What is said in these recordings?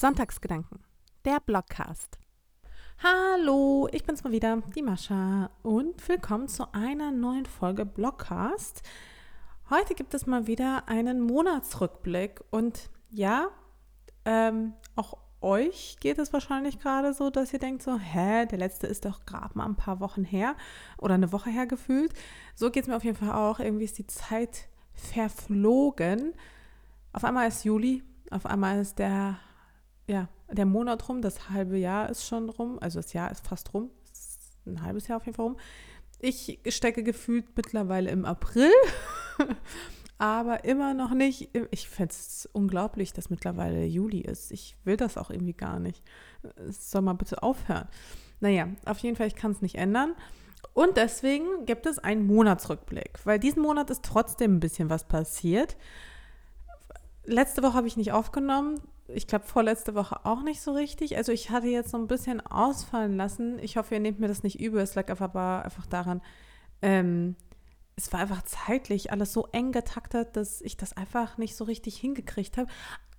Sonntagsgedanken, der Blogcast. Hallo, ich bin's mal wieder, die Mascha und willkommen zu einer neuen Folge Blogcast. Heute gibt es mal wieder einen Monatsrückblick und ja, ähm, auch euch geht es wahrscheinlich gerade so, dass ihr denkt so, hä, der letzte ist doch gerade mal ein paar Wochen her oder eine Woche her gefühlt. So geht es mir auf jeden Fall auch. Irgendwie ist die Zeit verflogen. Auf einmal ist Juli, auf einmal ist der, ja, der Monat rum, das halbe Jahr ist schon rum, also das Jahr ist fast rum, ist ein halbes Jahr auf jeden Fall rum. Ich stecke gefühlt mittlerweile im April. aber immer noch nicht. Ich fände es unglaublich, dass mittlerweile Juli ist. Ich will das auch irgendwie gar nicht. Es soll mal bitte aufhören. Naja, auf jeden Fall, ich kann es nicht ändern. Und deswegen gibt es einen Monatsrückblick, weil diesen Monat ist trotzdem ein bisschen was passiert. Letzte Woche habe ich nicht aufgenommen. Ich glaube, vorletzte Woche auch nicht so richtig. Also ich hatte jetzt so ein bisschen ausfallen lassen. Ich hoffe, ihr nehmt mir das nicht übel. Es lag einfach, einfach daran, ähm, es war einfach zeitlich alles so eng getaktet, dass ich das einfach nicht so richtig hingekriegt habe.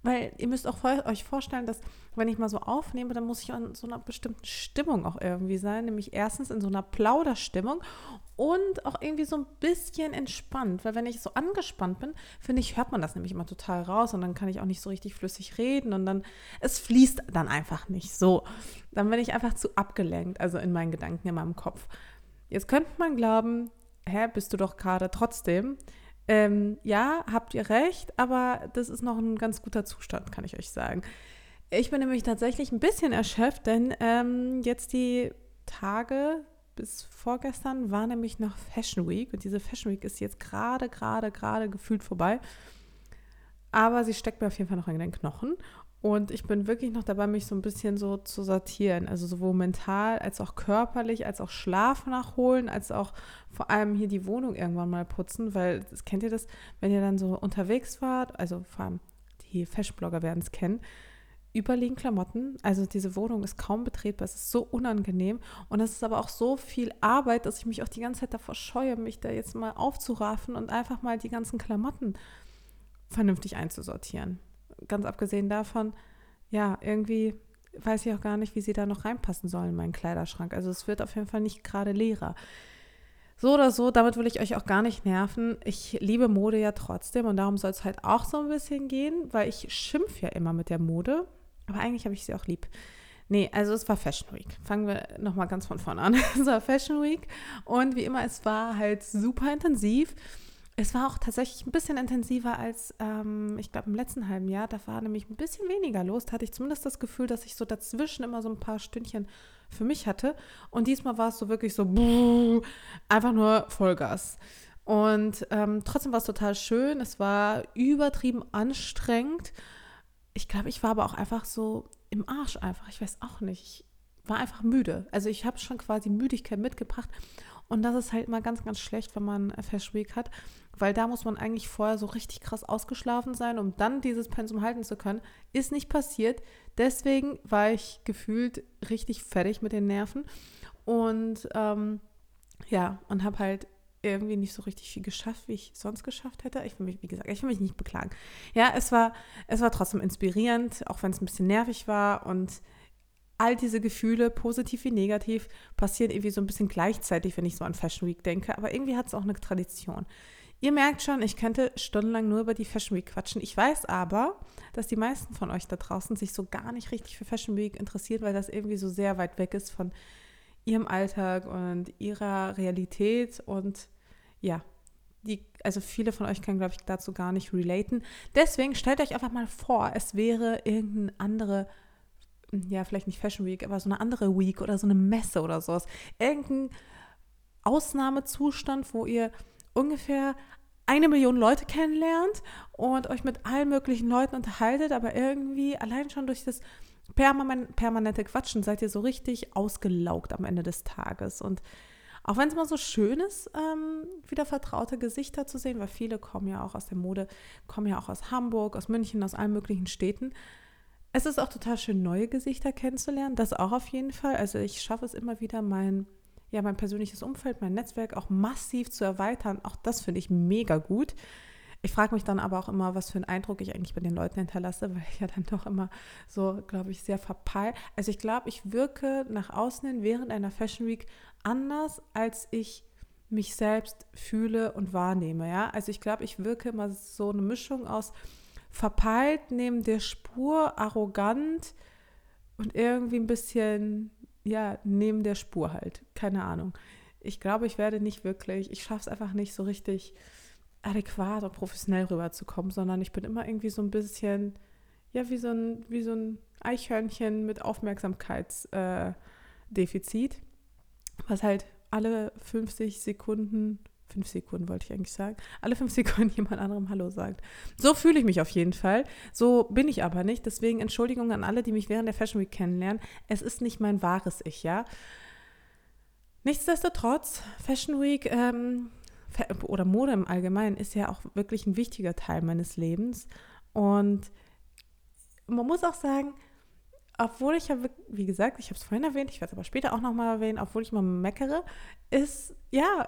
Weil ihr müsst auch vor, euch vorstellen, dass wenn ich mal so aufnehme, dann muss ich in so einer bestimmten Stimmung auch irgendwie sein. Nämlich erstens in so einer Plauderstimmung und auch irgendwie so ein bisschen entspannt. Weil wenn ich so angespannt bin, finde ich, hört man das nämlich immer total raus und dann kann ich auch nicht so richtig flüssig reden und dann, es fließt dann einfach nicht so. Dann bin ich einfach zu abgelenkt, also in meinen Gedanken, in meinem Kopf. Jetzt könnte man glauben, hä, bist du doch gerade trotzdem. Ähm, ja, habt ihr recht, aber das ist noch ein ganz guter Zustand, kann ich euch sagen. Ich bin nämlich tatsächlich ein bisschen erschöpft, denn ähm, jetzt die Tage bis vorgestern war nämlich noch Fashion Week und diese Fashion Week ist jetzt gerade, gerade, gerade gefühlt vorbei. Aber sie steckt mir auf jeden Fall noch in den Knochen. Und ich bin wirklich noch dabei, mich so ein bisschen so zu sortieren. Also sowohl mental als auch körperlich, als auch Schlaf nachholen, als auch vor allem hier die Wohnung irgendwann mal putzen, weil das kennt ihr das, wenn ihr dann so unterwegs wart, also vor allem die Fashionblogger werden es kennen, überliegen Klamotten. Also diese Wohnung ist kaum betretbar, es ist so unangenehm und es ist aber auch so viel Arbeit, dass ich mich auch die ganze Zeit davor scheue, mich da jetzt mal aufzuraffen und einfach mal die ganzen Klamotten vernünftig einzusortieren ganz abgesehen davon, ja, irgendwie weiß ich auch gar nicht, wie sie da noch reinpassen sollen in meinen Kleiderschrank. Also es wird auf jeden Fall nicht gerade leerer. So oder so, damit will ich euch auch gar nicht nerven. Ich liebe Mode ja trotzdem und darum soll es halt auch so ein bisschen gehen, weil ich schimpfe ja immer mit der Mode, aber eigentlich habe ich sie auch lieb. Nee, also es war Fashion Week. Fangen wir nochmal ganz von vorne an. es war Fashion Week und wie immer, es war halt super intensiv. Es war auch tatsächlich ein bisschen intensiver als, ähm, ich glaube, im letzten halben Jahr. Da war nämlich ein bisschen weniger los. Da hatte ich zumindest das Gefühl, dass ich so dazwischen immer so ein paar Stündchen für mich hatte. Und diesmal war es so wirklich so, buh, einfach nur Vollgas. Und ähm, trotzdem war es total schön. Es war übertrieben anstrengend. Ich glaube, ich war aber auch einfach so im Arsch einfach. Ich weiß auch nicht. Ich war einfach müde. Also ich habe schon quasi Müdigkeit mitgebracht. Und das ist halt immer ganz, ganz schlecht, wenn man Fashion Week hat, weil da muss man eigentlich vorher so richtig krass ausgeschlafen sein, um dann dieses Pensum halten zu können. Ist nicht passiert. Deswegen war ich gefühlt richtig fertig mit den Nerven. Und ähm, ja, und habe halt irgendwie nicht so richtig viel geschafft, wie ich sonst geschafft hätte. Ich will mich, wie gesagt, ich will mich nicht beklagen. Ja, es war, es war trotzdem inspirierend, auch wenn es ein bisschen nervig war und all diese Gefühle, positiv wie negativ, passieren irgendwie so ein bisschen gleichzeitig, wenn ich so an Fashion Week denke. Aber irgendwie hat es auch eine Tradition. Ihr merkt schon, ich könnte stundenlang nur über die Fashion Week quatschen. Ich weiß aber, dass die meisten von euch da draußen sich so gar nicht richtig für Fashion Week interessiert, weil das irgendwie so sehr weit weg ist von ihrem Alltag und ihrer Realität. Und ja, die, also viele von euch können, glaube ich, dazu gar nicht relaten. Deswegen stellt euch einfach mal vor, es wäre irgendeine andere ja, vielleicht nicht Fashion Week, aber so eine andere Week oder so eine Messe oder sowas. Irgendein Ausnahmezustand, wo ihr ungefähr eine Million Leute kennenlernt und euch mit allen möglichen Leuten unterhaltet, aber irgendwie allein schon durch das permanente Quatschen seid ihr so richtig ausgelaugt am Ende des Tages. Und auch wenn es mal so schön ist, ähm, wieder vertraute Gesichter zu sehen, weil viele kommen ja auch aus der Mode, kommen ja auch aus Hamburg, aus München, aus allen möglichen Städten, es ist auch total schön, neue Gesichter kennenzulernen. Das auch auf jeden Fall. Also ich schaffe es immer wieder, mein, ja, mein persönliches Umfeld, mein Netzwerk auch massiv zu erweitern. Auch das finde ich mega gut. Ich frage mich dann aber auch immer, was für einen Eindruck ich eigentlich bei den Leuten hinterlasse, weil ich ja dann doch immer so, glaube ich, sehr verpeilt. Also ich glaube, ich wirke nach außen hin während einer Fashion Week anders, als ich mich selbst fühle und wahrnehme. Ja? Also ich glaube, ich wirke immer so eine Mischung aus verpeilt neben der Spur, arrogant und irgendwie ein bisschen, ja, neben der Spur halt. Keine Ahnung. Ich glaube, ich werde nicht wirklich, ich schaffe es einfach nicht so richtig adäquat und professionell rüberzukommen, sondern ich bin immer irgendwie so ein bisschen, ja, wie so ein, wie so ein Eichhörnchen mit Aufmerksamkeitsdefizit, äh, was halt alle 50 Sekunden, 5 Sekunden wollte ich eigentlich sagen, alle 5 Sekunden jemand anderem Hallo sagt. So fühle ich mich auf jeden Fall. So bin ich aber nicht. Deswegen Entschuldigung an alle, die mich während der Fashion Week kennenlernen. Es ist nicht mein wahres Ich, ja. Nichtsdestotrotz, Fashion Week ähm, oder Mode im Allgemeinen ist ja auch wirklich ein wichtiger Teil meines Lebens. Und man muss auch sagen, obwohl ich ja, wie gesagt, ich habe es vorhin erwähnt, ich werde es aber später auch nochmal erwähnen, obwohl ich mal meckere, ist, ja,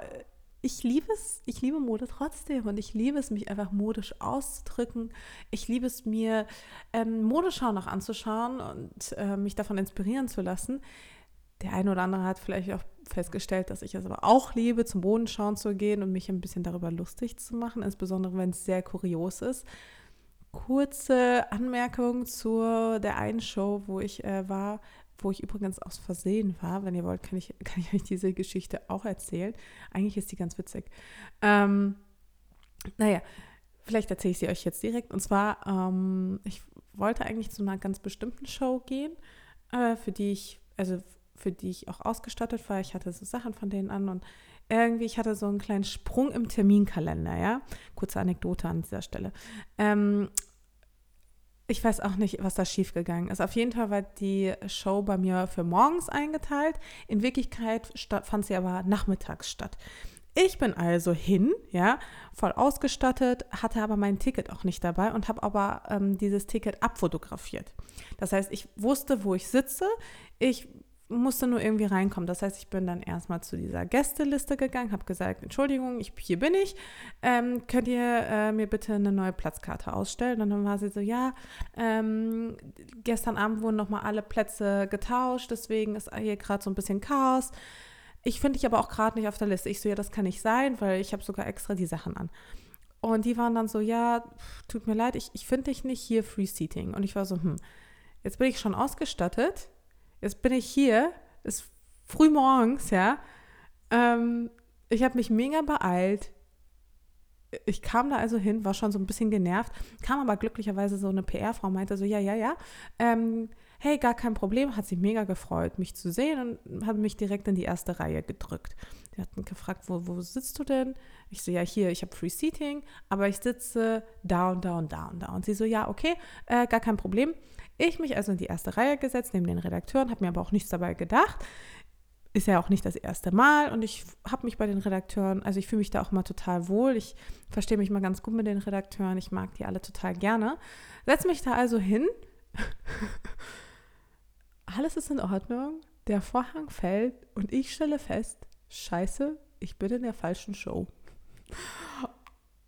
ich liebe es, ich liebe Mode trotzdem und ich liebe es, mich einfach modisch auszudrücken. Ich liebe es, mir ähm, Modeschau noch anzuschauen und äh, mich davon inspirieren zu lassen. Der eine oder andere hat vielleicht auch festgestellt, dass ich es aber auch liebe, zum Bodenschauen zu gehen und mich ein bisschen darüber lustig zu machen, insbesondere wenn es sehr kurios ist. Kurze Anmerkung zu der einen Show, wo ich äh, war, wo ich übrigens aus Versehen war. Wenn ihr wollt, kann ich, kann ich euch diese Geschichte auch erzählen. Eigentlich ist die ganz witzig. Ähm, naja, vielleicht erzähle ich sie euch jetzt direkt. Und zwar, ähm, ich wollte eigentlich zu einer ganz bestimmten Show gehen, äh, für die ich, also für die ich auch ausgestattet war. Ich hatte so Sachen von denen an und irgendwie, ich hatte so einen kleinen Sprung im Terminkalender, ja. Kurze Anekdote an dieser Stelle. Ähm, ich weiß auch nicht, was da schiefgegangen ist. Auf jeden Fall war die Show bei mir für morgens eingeteilt. In Wirklichkeit fand sie aber nachmittags statt. Ich bin also hin, ja, voll ausgestattet, hatte aber mein Ticket auch nicht dabei und habe aber ähm, dieses Ticket abfotografiert. Das heißt, ich wusste, wo ich sitze. Ich musste nur irgendwie reinkommen. Das heißt, ich bin dann erstmal zu dieser Gästeliste gegangen, habe gesagt, Entschuldigung, ich, hier bin ich. Ähm, könnt ihr äh, mir bitte eine neue Platzkarte ausstellen? Und dann war sie so, ja, ähm, gestern Abend wurden nochmal alle Plätze getauscht, deswegen ist hier gerade so ein bisschen Chaos. Ich finde dich aber auch gerade nicht auf der Liste. Ich so, ja, das kann nicht sein, weil ich habe sogar extra die Sachen an. Und die waren dann so, ja, tut mir leid, ich, ich finde dich nicht hier Free Seating. Und ich war so, hm, jetzt bin ich schon ausgestattet Jetzt bin ich hier, ist früh morgens, ja. Ähm, ich habe mich mega beeilt. Ich kam da also hin, war schon so ein bisschen genervt, kam aber glücklicherweise so eine PR-Frau, meinte so, ja, ja, ja, ähm, hey, gar kein Problem, hat sich mega gefreut, mich zu sehen und hat mich direkt in die erste Reihe gedrückt. Die hatten gefragt, wo, wo sitzt du denn? Ich so, ja, hier, ich habe Free Seating, aber ich sitze da und da und da und da. Und sie so, ja, okay, äh, gar kein Problem. Ich mich also in die erste Reihe gesetzt, neben den Redakteuren, habe mir aber auch nichts dabei gedacht. Ist ja auch nicht das erste Mal und ich habe mich bei den Redakteuren, also ich fühle mich da auch mal total wohl. Ich verstehe mich mal ganz gut mit den Redakteuren, ich mag die alle total gerne. Setze mich da also hin. Alles ist in Ordnung. Der Vorhang fällt und ich stelle fest, scheiße, ich bin in der falschen Show.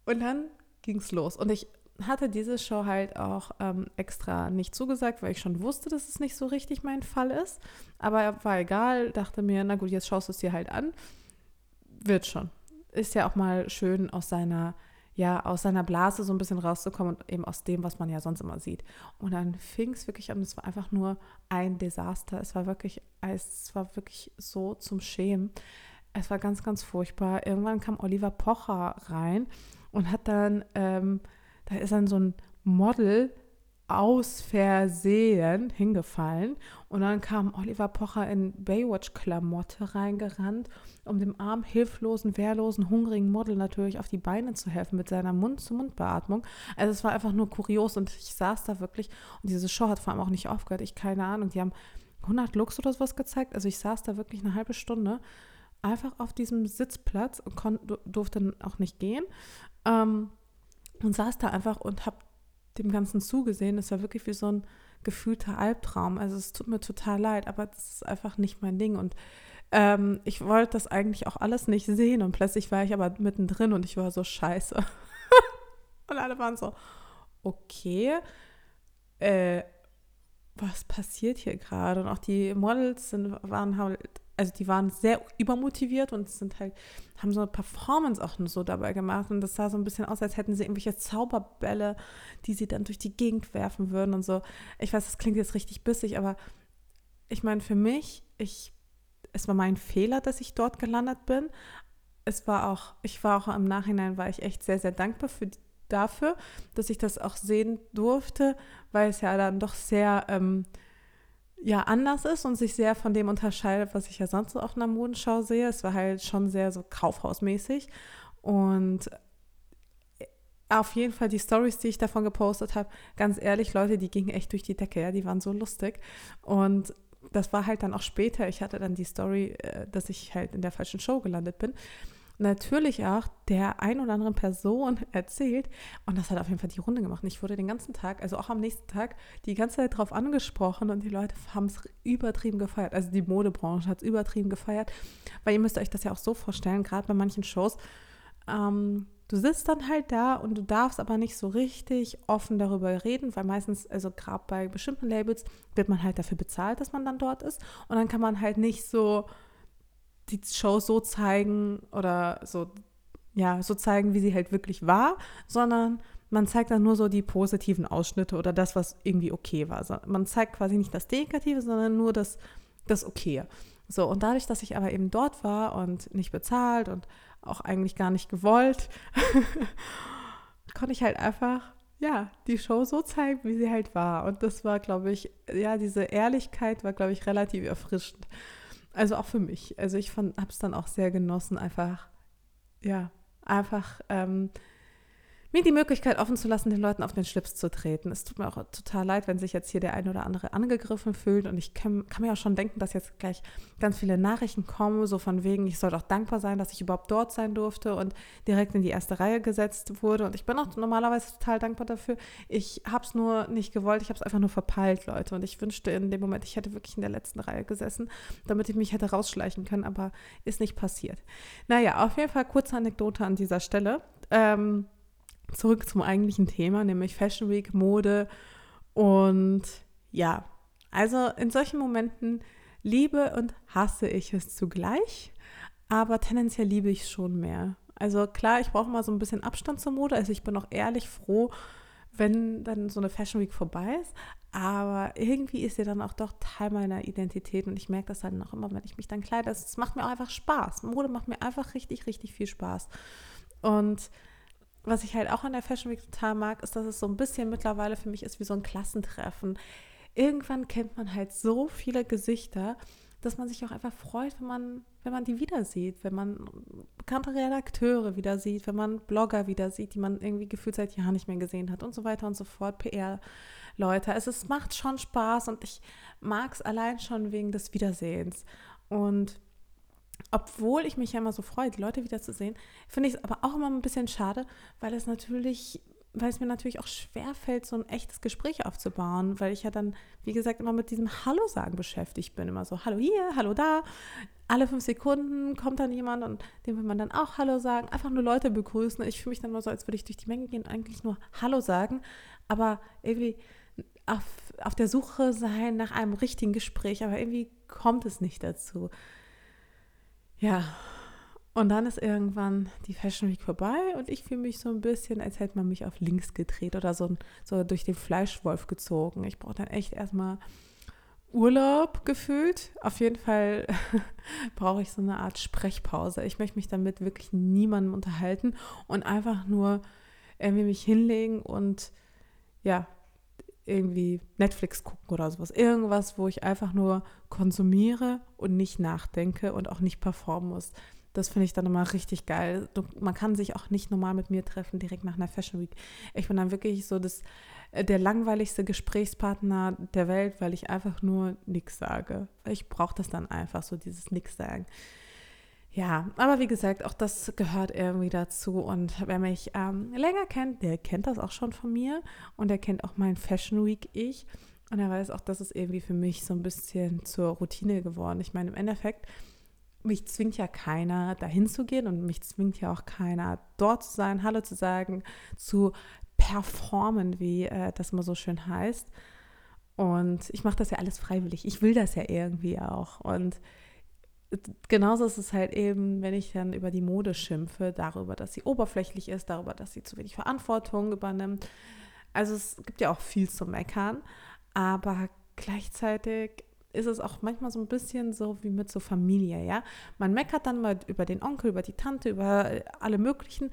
Und dann ging es los. Und ich hatte diese Show halt auch ähm, extra nicht zugesagt, weil ich schon wusste, dass es nicht so richtig mein Fall ist. Aber war egal, dachte mir, na gut, jetzt schaust du es dir halt an. Wird schon. Ist ja auch mal schön aus seiner, ja, aus seiner Blase so ein bisschen rauszukommen und eben aus dem, was man ja sonst immer sieht. Und dann fing es wirklich an, es war einfach nur ein Desaster. Es war wirklich, es war wirklich so zum Schämen. Es war ganz, ganz furchtbar. Irgendwann kam Oliver Pocher rein und hat dann ähm, da ist dann so ein Model aus Versehen hingefallen und dann kam Oliver Pocher in Baywatch-Klamotte reingerannt, um dem armen, hilflosen, wehrlosen, hungrigen Model natürlich auf die Beine zu helfen mit seiner Mund-zu-Mund-Beatmung. Also es war einfach nur kurios und ich saß da wirklich und diese Show hat vor allem auch nicht aufgehört. Ich keine Ahnung, die haben 100 Looks oder sowas gezeigt. Also ich saß da wirklich eine halbe Stunde einfach auf diesem Sitzplatz und durfte auch nicht gehen. Ähm, und saß da einfach und habe dem Ganzen zugesehen. Es war wirklich wie so ein gefühlter Albtraum. Also es tut mir total leid, aber das ist einfach nicht mein Ding. Und ähm, ich wollte das eigentlich auch alles nicht sehen. Und plötzlich war ich aber mittendrin und ich war so scheiße. Und alle waren so, okay, äh, was passiert hier gerade? Und auch die Models sind, waren halt, also die waren sehr übermotiviert und sind halt, haben so eine Performance auch so dabei gemacht. Und das sah so ein bisschen aus, als hätten sie irgendwelche Zauberbälle, die sie dann durch die Gegend werfen würden und so. Ich weiß, das klingt jetzt richtig bissig, aber ich meine, für mich, ich, es war mein Fehler, dass ich dort gelandet bin. Es war auch, ich war auch im Nachhinein, war ich echt sehr, sehr dankbar für dafür, dass ich das auch sehen durfte, weil es ja dann doch sehr ähm, ja, anders ist und sich sehr von dem unterscheidet, was ich ja sonst so auf einer Modenschau sehe. Es war halt schon sehr so kaufhausmäßig und äh, auf jeden Fall die Stories, die ich davon gepostet habe, ganz ehrlich, Leute, die gingen echt durch die Decke, ja, die waren so lustig und das war halt dann auch später. Ich hatte dann die Story, äh, dass ich halt in der falschen Show gelandet bin natürlich auch der ein oder anderen Person erzählt. Und das hat auf jeden Fall die Runde gemacht. Ich wurde den ganzen Tag, also auch am nächsten Tag, die ganze Zeit drauf angesprochen und die Leute haben es übertrieben gefeiert. Also die Modebranche hat es übertrieben gefeiert. Weil ihr müsst euch das ja auch so vorstellen, gerade bei manchen Shows. Ähm, du sitzt dann halt da und du darfst aber nicht so richtig offen darüber reden, weil meistens, also gerade bei bestimmten Labels, wird man halt dafür bezahlt, dass man dann dort ist. Und dann kann man halt nicht so die Show so zeigen oder so, ja, so zeigen, wie sie halt wirklich war, sondern man zeigt dann nur so die positiven Ausschnitte oder das, was irgendwie okay war. Man zeigt quasi nicht das Negative, sondern nur das, das Okay. So, und dadurch, dass ich aber eben dort war und nicht bezahlt und auch eigentlich gar nicht gewollt, konnte ich halt einfach, ja, die Show so zeigen, wie sie halt war. Und das war, glaube ich, ja, diese Ehrlichkeit war, glaube ich, relativ erfrischend. Also auch für mich. Also ich habe es dann auch sehr genossen, einfach, ja, einfach ähm, mir die Möglichkeit offen zu lassen, den Leuten auf den Schlips zu treten. Es tut mir auch total leid, wenn sich jetzt hier der ein oder andere angegriffen fühlt. Und ich kann, kann mir auch schon denken, dass jetzt gleich ganz viele Nachrichten kommen, so von wegen, ich soll doch dankbar sein, dass ich überhaupt dort sein durfte und direkt in die erste Reihe gesetzt wurde. Und ich bin auch normalerweise total dankbar dafür. Ich habe es nur nicht gewollt, ich habe es einfach nur verpeilt, Leute. Und ich wünschte in dem Moment, ich hätte wirklich in der letzten Reihe gesessen, damit ich mich hätte rausschleichen können, aber ist nicht passiert. Naja, auf jeden Fall kurze Anekdote an dieser Stelle. Ähm, zurück zum eigentlichen Thema, nämlich Fashion Week, Mode. Und ja, also in solchen Momenten liebe und hasse ich es zugleich, aber tendenziell liebe ich es schon mehr. Also klar, ich brauche mal so ein bisschen Abstand zur Mode. Also ich bin auch ehrlich froh, wenn dann so eine Fashion Week vorbei ist. Aber irgendwie ist sie dann auch doch Teil meiner Identität und ich merke das dann auch immer, wenn ich mich dann kleide. Es macht mir auch einfach Spaß. Mode macht mir einfach richtig, richtig viel Spaß. Und was ich halt auch an der Fashion Week total mag, ist, dass es so ein bisschen mittlerweile für mich ist wie so ein Klassentreffen. Irgendwann kennt man halt so viele Gesichter, dass man sich auch einfach freut, wenn man, wenn man die wieder sieht, wenn man bekannte Redakteure wieder sieht, wenn man Blogger wieder sieht, die man irgendwie gefühlt seit Jahren nicht mehr gesehen hat und so weiter und so fort, PR-Leute. Also es macht schon Spaß und ich mag es allein schon wegen des Wiedersehens. Und obwohl ich mich ja immer so freue, die Leute wiederzusehen, finde ich es aber auch immer ein bisschen schade, weil es natürlich, weil es mir natürlich auch schwer fällt, so ein echtes Gespräch aufzubauen, weil ich ja dann, wie gesagt, immer mit diesem Hallo sagen beschäftigt bin. Immer so, Hallo hier, Hallo da. Alle fünf Sekunden kommt dann jemand und dem will man dann auch Hallo sagen, einfach nur Leute begrüßen. Ich fühle mich dann immer so, als würde ich durch die Menge gehen eigentlich nur Hallo sagen, aber irgendwie auf, auf der Suche sein nach einem richtigen Gespräch, aber irgendwie kommt es nicht dazu. Ja, und dann ist irgendwann die Fashion Week vorbei und ich fühle mich so ein bisschen, als hätte man mich auf links gedreht oder so, so durch den Fleischwolf gezogen. Ich brauche dann echt erstmal Urlaub gefühlt. Auf jeden Fall brauche ich so eine Art Sprechpause. Ich möchte mich damit wirklich niemandem unterhalten und einfach nur irgendwie mich hinlegen und ja, irgendwie Netflix gucken oder sowas. Irgendwas, wo ich einfach nur konsumiere und nicht nachdenke und auch nicht performen muss. Das finde ich dann immer richtig geil. Man kann sich auch nicht normal mit mir treffen, direkt nach einer Fashion Week. Ich bin dann wirklich so das, äh, der langweiligste Gesprächspartner der Welt, weil ich einfach nur nichts sage. Ich brauche das dann einfach, so dieses Nix sagen. Ja, aber wie gesagt, auch das gehört irgendwie dazu. Und wer mich ähm, länger kennt, der kennt das auch schon von mir. Und der kennt auch mein Fashion Week Ich. Und er weiß auch, das ist irgendwie für mich so ein bisschen zur Routine geworden. Ich meine, im Endeffekt mich zwingt ja keiner, dahin zu gehen und mich zwingt ja auch keiner, dort zu sein, Hallo zu sagen, zu performen, wie äh, das mal so schön heißt. Und ich mache das ja alles freiwillig. Ich will das ja irgendwie auch. Und genauso ist es halt eben, wenn ich dann über die Mode schimpfe, darüber, dass sie oberflächlich ist, darüber, dass sie zu wenig Verantwortung übernimmt. Also es gibt ja auch viel zu meckern, aber gleichzeitig ist es auch manchmal so ein bisschen so wie mit so Familie, ja. Man meckert dann mal über den Onkel, über die Tante, über alle möglichen,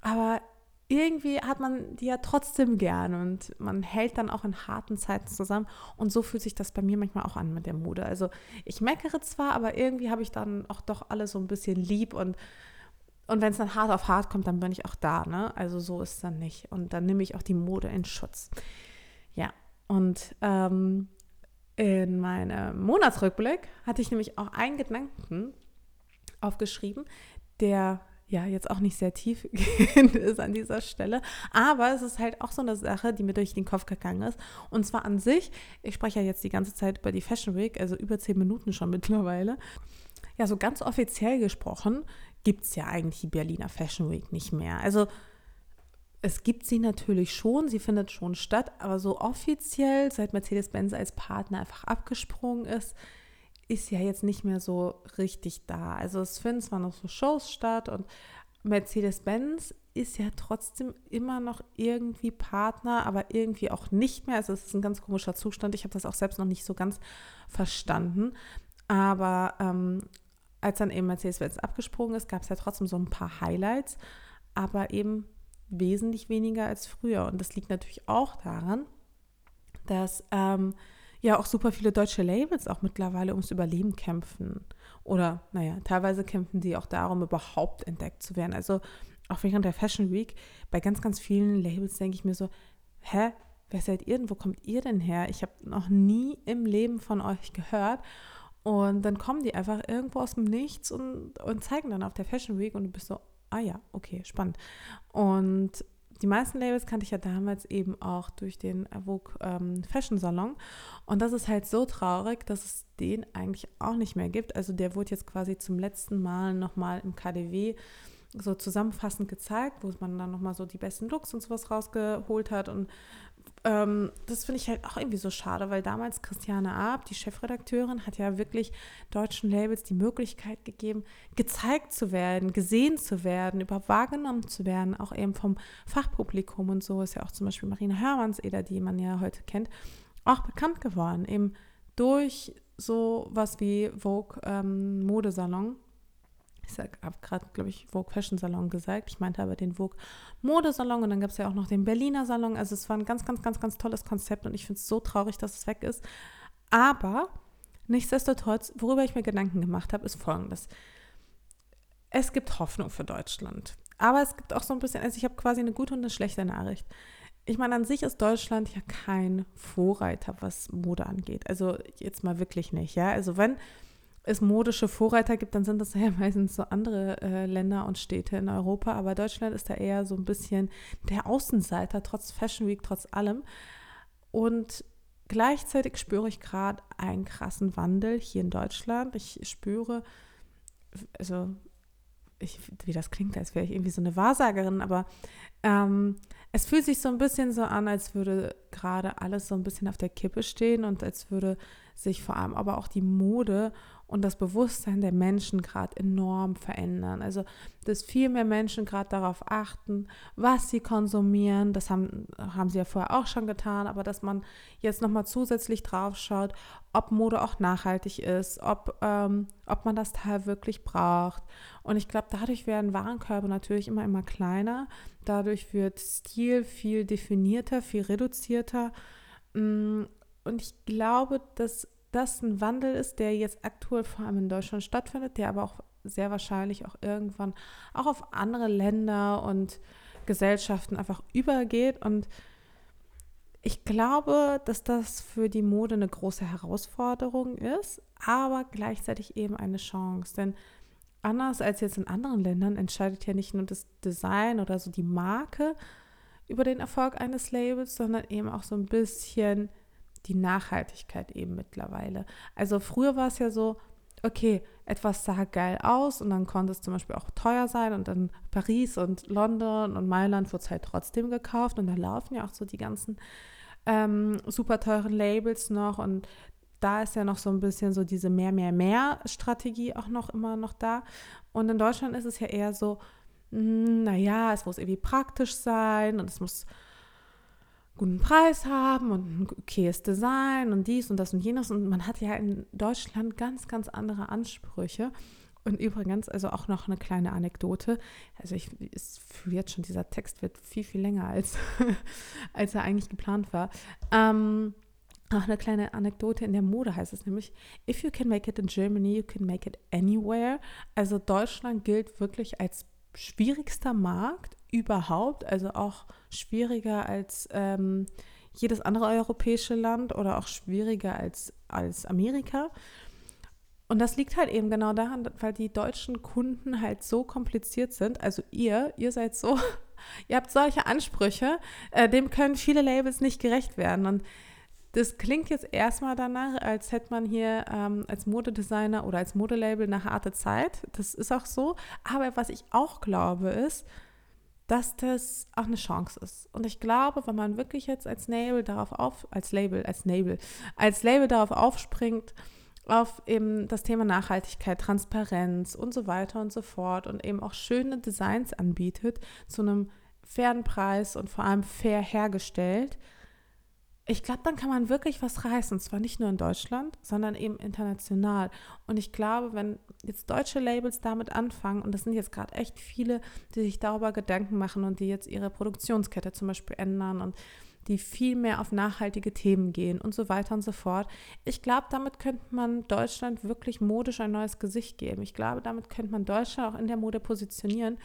aber irgendwie hat man die ja trotzdem gern und man hält dann auch in harten Zeiten zusammen. Und so fühlt sich das bei mir manchmal auch an mit der Mode. Also ich meckere zwar, aber irgendwie habe ich dann auch doch alle so ein bisschen lieb und und wenn es dann hart auf hart kommt, dann bin ich auch da, ne? Also so ist es dann nicht. Und dann nehme ich auch die Mode in Schutz. Ja, und ähm, in meinem Monatsrückblick hatte ich nämlich auch einen Gedanken aufgeschrieben, der ja jetzt auch nicht sehr tiefgehend ist an dieser Stelle, aber es ist halt auch so eine Sache, die mir durch den Kopf gegangen ist. Und zwar an sich, ich spreche ja jetzt die ganze Zeit über die Fashion Week, also über zehn Minuten schon mittlerweile. Ja, so ganz offiziell gesprochen gibt es ja eigentlich die Berliner Fashion Week nicht mehr. Also es gibt sie natürlich schon, sie findet schon statt, aber so offiziell, seit Mercedes-Benz als Partner einfach abgesprungen ist, ist ja jetzt nicht mehr so richtig da. Also es finden zwar noch so Shows statt und Mercedes-Benz ist ja trotzdem immer noch irgendwie Partner, aber irgendwie auch nicht mehr. Also es ist ein ganz komischer Zustand. Ich habe das auch selbst noch nicht so ganz verstanden. Aber ähm, als dann eben Mercedes-Benz abgesprungen ist, gab es ja trotzdem so ein paar Highlights, aber eben wesentlich weniger als früher. Und das liegt natürlich auch daran, dass ähm, ja auch super viele deutsche Labels auch mittlerweile ums Überleben kämpfen. Oder, naja, teilweise kämpfen die auch darum, überhaupt entdeckt zu werden. Also auch während der Fashion Week, bei ganz, ganz vielen Labels denke ich mir so, hä, wer seid ihr denn? Wo kommt ihr denn her? Ich habe noch nie im Leben von euch gehört. Und dann kommen die einfach irgendwo aus dem Nichts und, und zeigen dann auf der Fashion Week und du bist so, ah ja, okay, spannend. Und die meisten Labels kannte ich ja damals eben auch durch den Vogue ähm, Fashion Salon. Und das ist halt so traurig, dass es den eigentlich auch nicht mehr gibt. Also der wurde jetzt quasi zum letzten Mal nochmal im KDW so zusammenfassend gezeigt, wo man dann nochmal so die besten Looks und sowas rausgeholt hat. Und ähm, das finde ich halt auch irgendwie so schade, weil damals Christiane Arp, die Chefredakteurin, hat ja wirklich deutschen Labels die Möglichkeit gegeben, gezeigt zu werden, gesehen zu werden, überhaupt wahrgenommen zu werden, auch eben vom Fachpublikum und so. Ist ja auch zum Beispiel Marina Hörmanns-Eder, die man ja heute kennt, auch bekannt geworden, eben durch so was wie Vogue ähm, Modesalon ich habe gerade, glaube ich, Vogue Fashion Salon gesagt. Ich meinte aber den Vogue Modesalon und dann gab es ja auch noch den Berliner Salon. Also es war ein ganz, ganz, ganz, ganz tolles Konzept und ich finde es so traurig, dass es weg ist. Aber nichtsdestotrotz, worüber ich mir Gedanken gemacht habe, ist folgendes. Es gibt Hoffnung für Deutschland. Aber es gibt auch so ein bisschen, also ich habe quasi eine gute und eine schlechte Nachricht. Ich meine, an sich ist Deutschland ja kein Vorreiter, was Mode angeht. Also jetzt mal wirklich nicht, ja. Also wenn es modische Vorreiter gibt, dann sind das ja meistens so andere äh, Länder und Städte in Europa. Aber Deutschland ist da eher so ein bisschen der Außenseiter, trotz Fashion Week, trotz allem. Und gleichzeitig spüre ich gerade einen krassen Wandel hier in Deutschland. Ich spüre, also ich, wie das klingt, als wäre ich irgendwie so eine Wahrsagerin, aber ähm, es fühlt sich so ein bisschen so an, als würde gerade alles so ein bisschen auf der Kippe stehen und als würde sich vor allem aber auch die Mode und das Bewusstsein der Menschen gerade enorm verändern. Also, dass viel mehr Menschen gerade darauf achten, was sie konsumieren. Das haben, haben sie ja vorher auch schon getan, aber dass man jetzt nochmal zusätzlich drauf schaut, ob Mode auch nachhaltig ist, ob, ähm, ob man das Teil wirklich braucht. Und ich glaube, dadurch werden Warenkörbe natürlich immer, immer kleiner. Dadurch wird Stil viel definierter, viel reduzierter. Mm, und ich glaube, dass das ein Wandel ist, der jetzt aktuell vor allem in Deutschland stattfindet, der aber auch sehr wahrscheinlich auch irgendwann auch auf andere Länder und Gesellschaften einfach übergeht. Und ich glaube, dass das für die Mode eine große Herausforderung ist, aber gleichzeitig eben eine Chance. Denn anders als jetzt in anderen Ländern entscheidet ja nicht nur das Design oder so die Marke über den Erfolg eines Labels, sondern eben auch so ein bisschen die Nachhaltigkeit eben mittlerweile. Also früher war es ja so, okay, etwas sah geil aus und dann konnte es zum Beispiel auch teuer sein und in Paris und London und Mailand wird es halt trotzdem gekauft und da laufen ja auch so die ganzen ähm, super teuren Labels noch und da ist ja noch so ein bisschen so diese mehr, mehr, mehr Strategie auch noch immer noch da. Und in Deutschland ist es ja eher so, hm, naja, es muss irgendwie praktisch sein und es muss guten Preis haben und ein okayes Design und dies und das und jenes. Und man hat ja in Deutschland ganz, ganz andere Ansprüche. Und übrigens, also auch noch eine kleine Anekdote. Also ich fühle jetzt schon, dieser Text wird viel, viel länger, als, als er eigentlich geplant war. Ähm, auch eine kleine Anekdote in der Mode heißt es nämlich, if you can make it in Germany, you can make it anywhere. Also Deutschland gilt wirklich als schwierigster Markt überhaupt, also auch schwieriger als ähm, jedes andere europäische Land oder auch schwieriger als, als Amerika. Und das liegt halt eben genau daran, weil die deutschen Kunden halt so kompliziert sind. Also ihr, ihr seid so, ihr habt solche Ansprüche, äh, dem können viele Labels nicht gerecht werden. Und das klingt jetzt erstmal danach, als hätte man hier ähm, als Modedesigner oder als Modelabel eine harte Zeit. Das ist auch so. Aber was ich auch glaube, ist, dass das auch eine Chance ist. Und ich glaube, wenn man wirklich jetzt als Label darauf auf, als Label, als Label, als Label darauf aufspringt, auf eben das Thema Nachhaltigkeit, Transparenz und so weiter und so fort und eben auch schöne Designs anbietet zu einem fairen Preis und vor allem fair hergestellt, ich glaube, dann kann man wirklich was reißen. Und zwar nicht nur in Deutschland, sondern eben international. Und ich glaube, wenn jetzt deutsche Labels damit anfangen, und das sind jetzt gerade echt viele, die sich darüber Gedanken machen und die jetzt ihre Produktionskette zum Beispiel ändern und die viel mehr auf nachhaltige Themen gehen und so weiter und so fort. Ich glaube, damit könnte man Deutschland wirklich modisch ein neues Gesicht geben. Ich glaube, damit könnte man Deutschland auch in der Mode positionieren.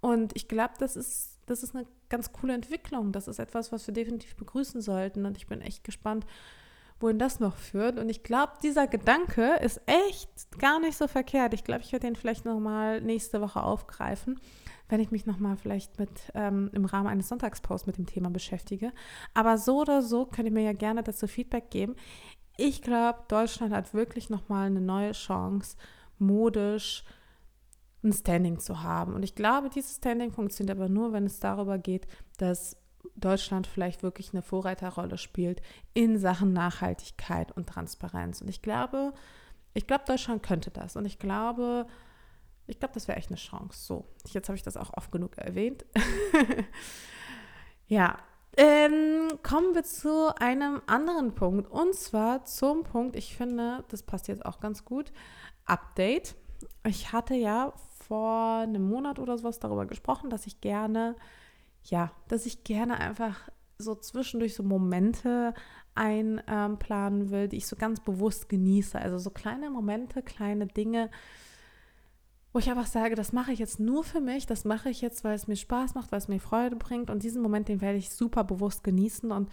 Und ich glaube, das ist, das ist eine ganz coole Entwicklung. Das ist etwas, was wir definitiv begrüßen sollten. Und ich bin echt gespannt, wohin das noch führt. Und ich glaube, dieser Gedanke ist echt gar nicht so verkehrt. Ich glaube, ich werde den vielleicht nochmal nächste Woche aufgreifen, wenn ich mich nochmal vielleicht mit ähm, im Rahmen eines Sonntagsposts mit dem Thema beschäftige. Aber so oder so könnt ihr mir ja gerne dazu Feedback geben. Ich glaube, Deutschland hat wirklich nochmal eine neue Chance, modisch ein Standing zu haben. Und ich glaube, dieses Standing funktioniert aber nur, wenn es darüber geht, dass Deutschland vielleicht wirklich eine Vorreiterrolle spielt in Sachen Nachhaltigkeit und Transparenz. Und ich glaube, ich glaube, Deutschland könnte das. Und ich glaube, ich glaube, das wäre echt eine Chance. So, jetzt habe ich das auch oft genug erwähnt. ja, ähm, kommen wir zu einem anderen Punkt. Und zwar zum Punkt, ich finde, das passt jetzt auch ganz gut, Update. Ich hatte ja vor einem Monat oder sowas darüber gesprochen, dass ich gerne, ja, dass ich gerne einfach so zwischendurch so Momente einplanen will, die ich so ganz bewusst genieße. Also so kleine Momente, kleine Dinge, wo ich einfach sage, das mache ich jetzt nur für mich, das mache ich jetzt, weil es mir Spaß macht, weil es mir Freude bringt und diesen Moment, den werde ich super bewusst genießen und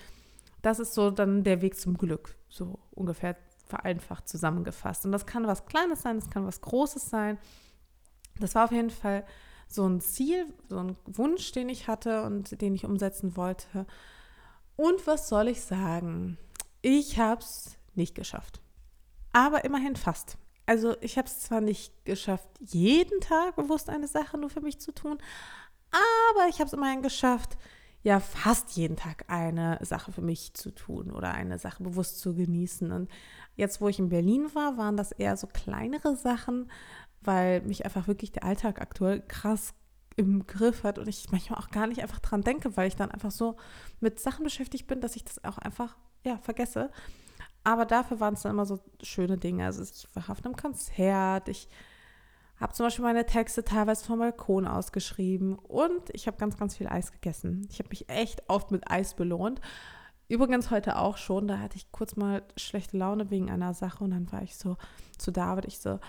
das ist so dann der Weg zum Glück, so ungefähr vereinfacht zusammengefasst. Und das kann was Kleines sein, das kann was Großes sein. Das war auf jeden Fall so ein Ziel, so ein Wunsch, den ich hatte und den ich umsetzen wollte. Und was soll ich sagen? Ich habe es nicht geschafft. Aber immerhin fast. Also ich habe es zwar nicht geschafft, jeden Tag bewusst eine Sache nur für mich zu tun, aber ich habe es immerhin geschafft, ja fast jeden Tag eine Sache für mich zu tun oder eine Sache bewusst zu genießen. Und jetzt, wo ich in Berlin war, waren das eher so kleinere Sachen, weil mich einfach wirklich der Alltag aktuell krass im Griff hat und ich manchmal auch gar nicht einfach dran denke, weil ich dann einfach so mit Sachen beschäftigt bin, dass ich das auch einfach ja vergesse. Aber dafür waren es dann immer so schöne Dinge. Also ich war auf einem Konzert, ich habe zum Beispiel meine Texte teilweise vom Balkon ausgeschrieben und ich habe ganz, ganz viel Eis gegessen. Ich habe mich echt oft mit Eis belohnt. Übrigens heute auch schon, da hatte ich kurz mal schlechte Laune wegen einer Sache und dann war ich so zu David, ich so,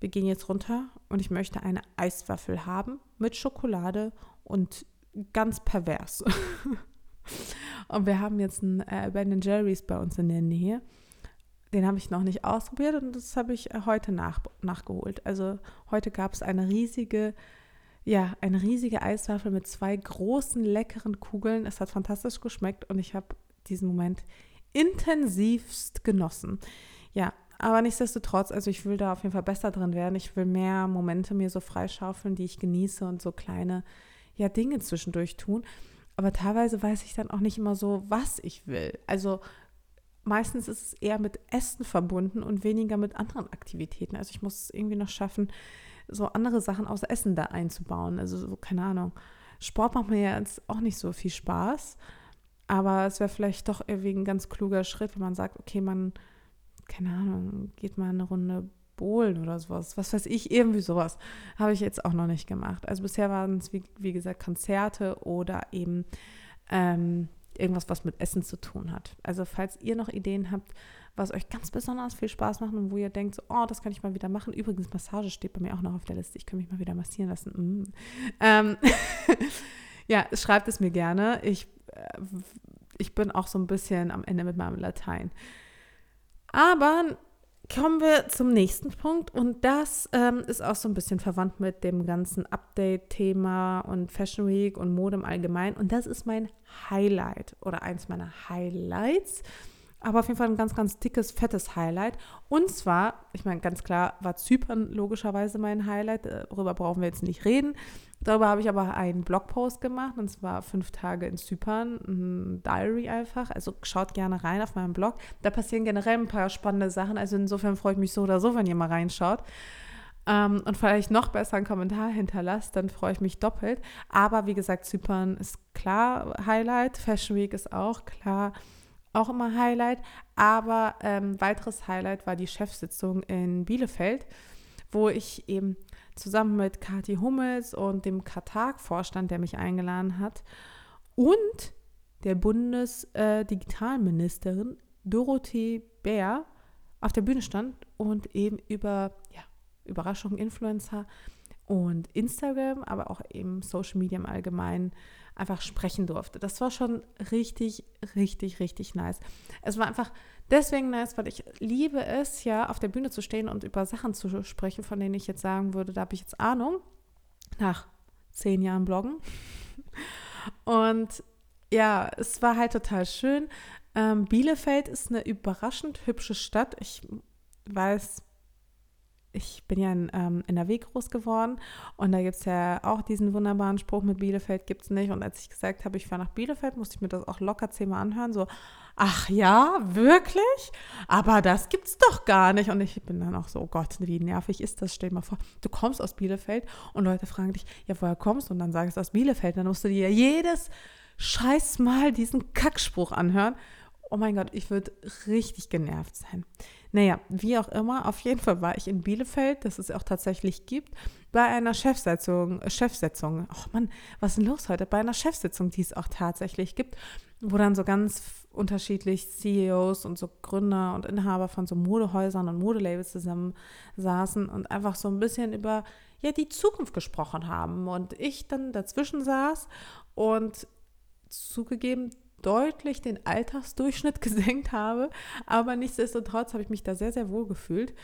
wir gehen jetzt runter und ich möchte eine Eiswaffel haben mit Schokolade und ganz pervers. und wir haben jetzt einen äh, Ben Jerry's bei uns in der Nähe. Den habe ich noch nicht ausprobiert und das habe ich äh, heute nach, nachgeholt. Also heute gab es eine riesige, ja, eine riesige Eiswaffel mit zwei großen, leckeren Kugeln. Es hat fantastisch geschmeckt und ich habe diesen Moment intensivst genossen. Ja, aber nichtsdestotrotz, also ich will da auf jeden Fall besser drin werden. Ich will mehr Momente mir so freischaufeln, die ich genieße und so kleine ja, Dinge zwischendurch tun. Aber teilweise weiß ich dann auch nicht immer so, was ich will. Also meistens ist es eher mit Essen verbunden und weniger mit anderen Aktivitäten. Also ich muss es irgendwie noch schaffen, so andere Sachen außer Essen da einzubauen. Also so, keine Ahnung. Sport macht mir jetzt auch nicht so viel Spaß. Aber es wäre vielleicht doch irgendwie ein ganz kluger Schritt, wenn man sagt, okay, man, keine Ahnung, geht mal eine Runde Bohlen oder sowas. Was weiß ich, irgendwie sowas. Habe ich jetzt auch noch nicht gemacht. Also bisher waren es, wie, wie gesagt, Konzerte oder eben ähm, irgendwas, was mit Essen zu tun hat. Also falls ihr noch Ideen habt, was euch ganz besonders viel Spaß macht und wo ihr denkt, so, oh, das kann ich mal wieder machen. Übrigens, Massage steht bei mir auch noch auf der Liste. Ich kann mich mal wieder massieren lassen. Mm. Ähm, ja, schreibt es mir gerne. Ich, äh, ich bin auch so ein bisschen am Ende mit meinem Latein. Aber kommen wir zum nächsten Punkt und das ähm, ist auch so ein bisschen verwandt mit dem ganzen Update-Thema und Fashion Week und Mode im Allgemeinen und das ist mein Highlight oder eins meiner Highlights aber auf jeden Fall ein ganz, ganz dickes, fettes Highlight. Und zwar, ich meine, ganz klar war Zypern logischerweise mein Highlight. Darüber brauchen wir jetzt nicht reden. Darüber habe ich aber einen Blogpost gemacht, und zwar fünf Tage in Zypern, ein Diary einfach. Also schaut gerne rein auf meinem Blog. Da passieren generell ein paar spannende Sachen. Also insofern freue ich mich so oder so, wenn ihr mal reinschaut. Ähm, und vielleicht noch besser einen Kommentar hinterlasst, dann freue ich mich doppelt. Aber wie gesagt, Zypern ist klar Highlight. Fashion Week ist auch klar auch immer Highlight. Aber ähm, weiteres Highlight war die Chefsitzung in Bielefeld, wo ich eben zusammen mit Kathi Hummels und dem Katar-Vorstand, der mich eingeladen hat, und der Bundesdigitalministerin äh, Dorothee Bär auf der Bühne stand und eben über ja, Überraschungen, Influencer und Instagram, aber auch eben Social Media im Allgemeinen einfach sprechen durfte. Das war schon richtig, richtig, richtig nice. Es war einfach deswegen nice, weil ich liebe es ja, auf der Bühne zu stehen und über Sachen zu sprechen, von denen ich jetzt sagen würde, da habe ich jetzt Ahnung, nach zehn Jahren Bloggen. Und ja, es war halt total schön. Ähm, Bielefeld ist eine überraschend hübsche Stadt. Ich weiß, ich bin ja in ähm, NRW groß geworden und da gibt es ja auch diesen wunderbaren Spruch mit Bielefeld gibt es nicht. Und als ich gesagt habe, ich fahre nach Bielefeld, musste ich mir das auch locker zehnmal anhören. So, ach ja, wirklich? Aber das gibt's doch gar nicht. Und ich bin dann auch so, oh Gott, wie nervig ist das? Stell dir mal vor, du kommst aus Bielefeld und Leute fragen dich, ja, woher kommst du? Und dann sagst du aus Bielefeld. Dann musst du dir jedes Scheiß Mal diesen Kackspruch anhören. Oh mein Gott, ich würde richtig genervt sein. Naja, wie auch immer, auf jeden Fall war ich in Bielefeld, das es auch tatsächlich gibt, bei einer Chefsitzung, Chefsitzung, ach Mann, was ist denn los heute? Bei einer Chefsitzung, die es auch tatsächlich gibt, wo dann so ganz unterschiedlich CEOs und so Gründer und Inhaber von so Modehäusern und Modelabels zusammen saßen und einfach so ein bisschen über ja die Zukunft gesprochen haben und ich dann dazwischen saß und zugegeben deutlich den Altersdurchschnitt gesenkt habe. Aber nichtsdestotrotz habe ich mich da sehr, sehr wohl gefühlt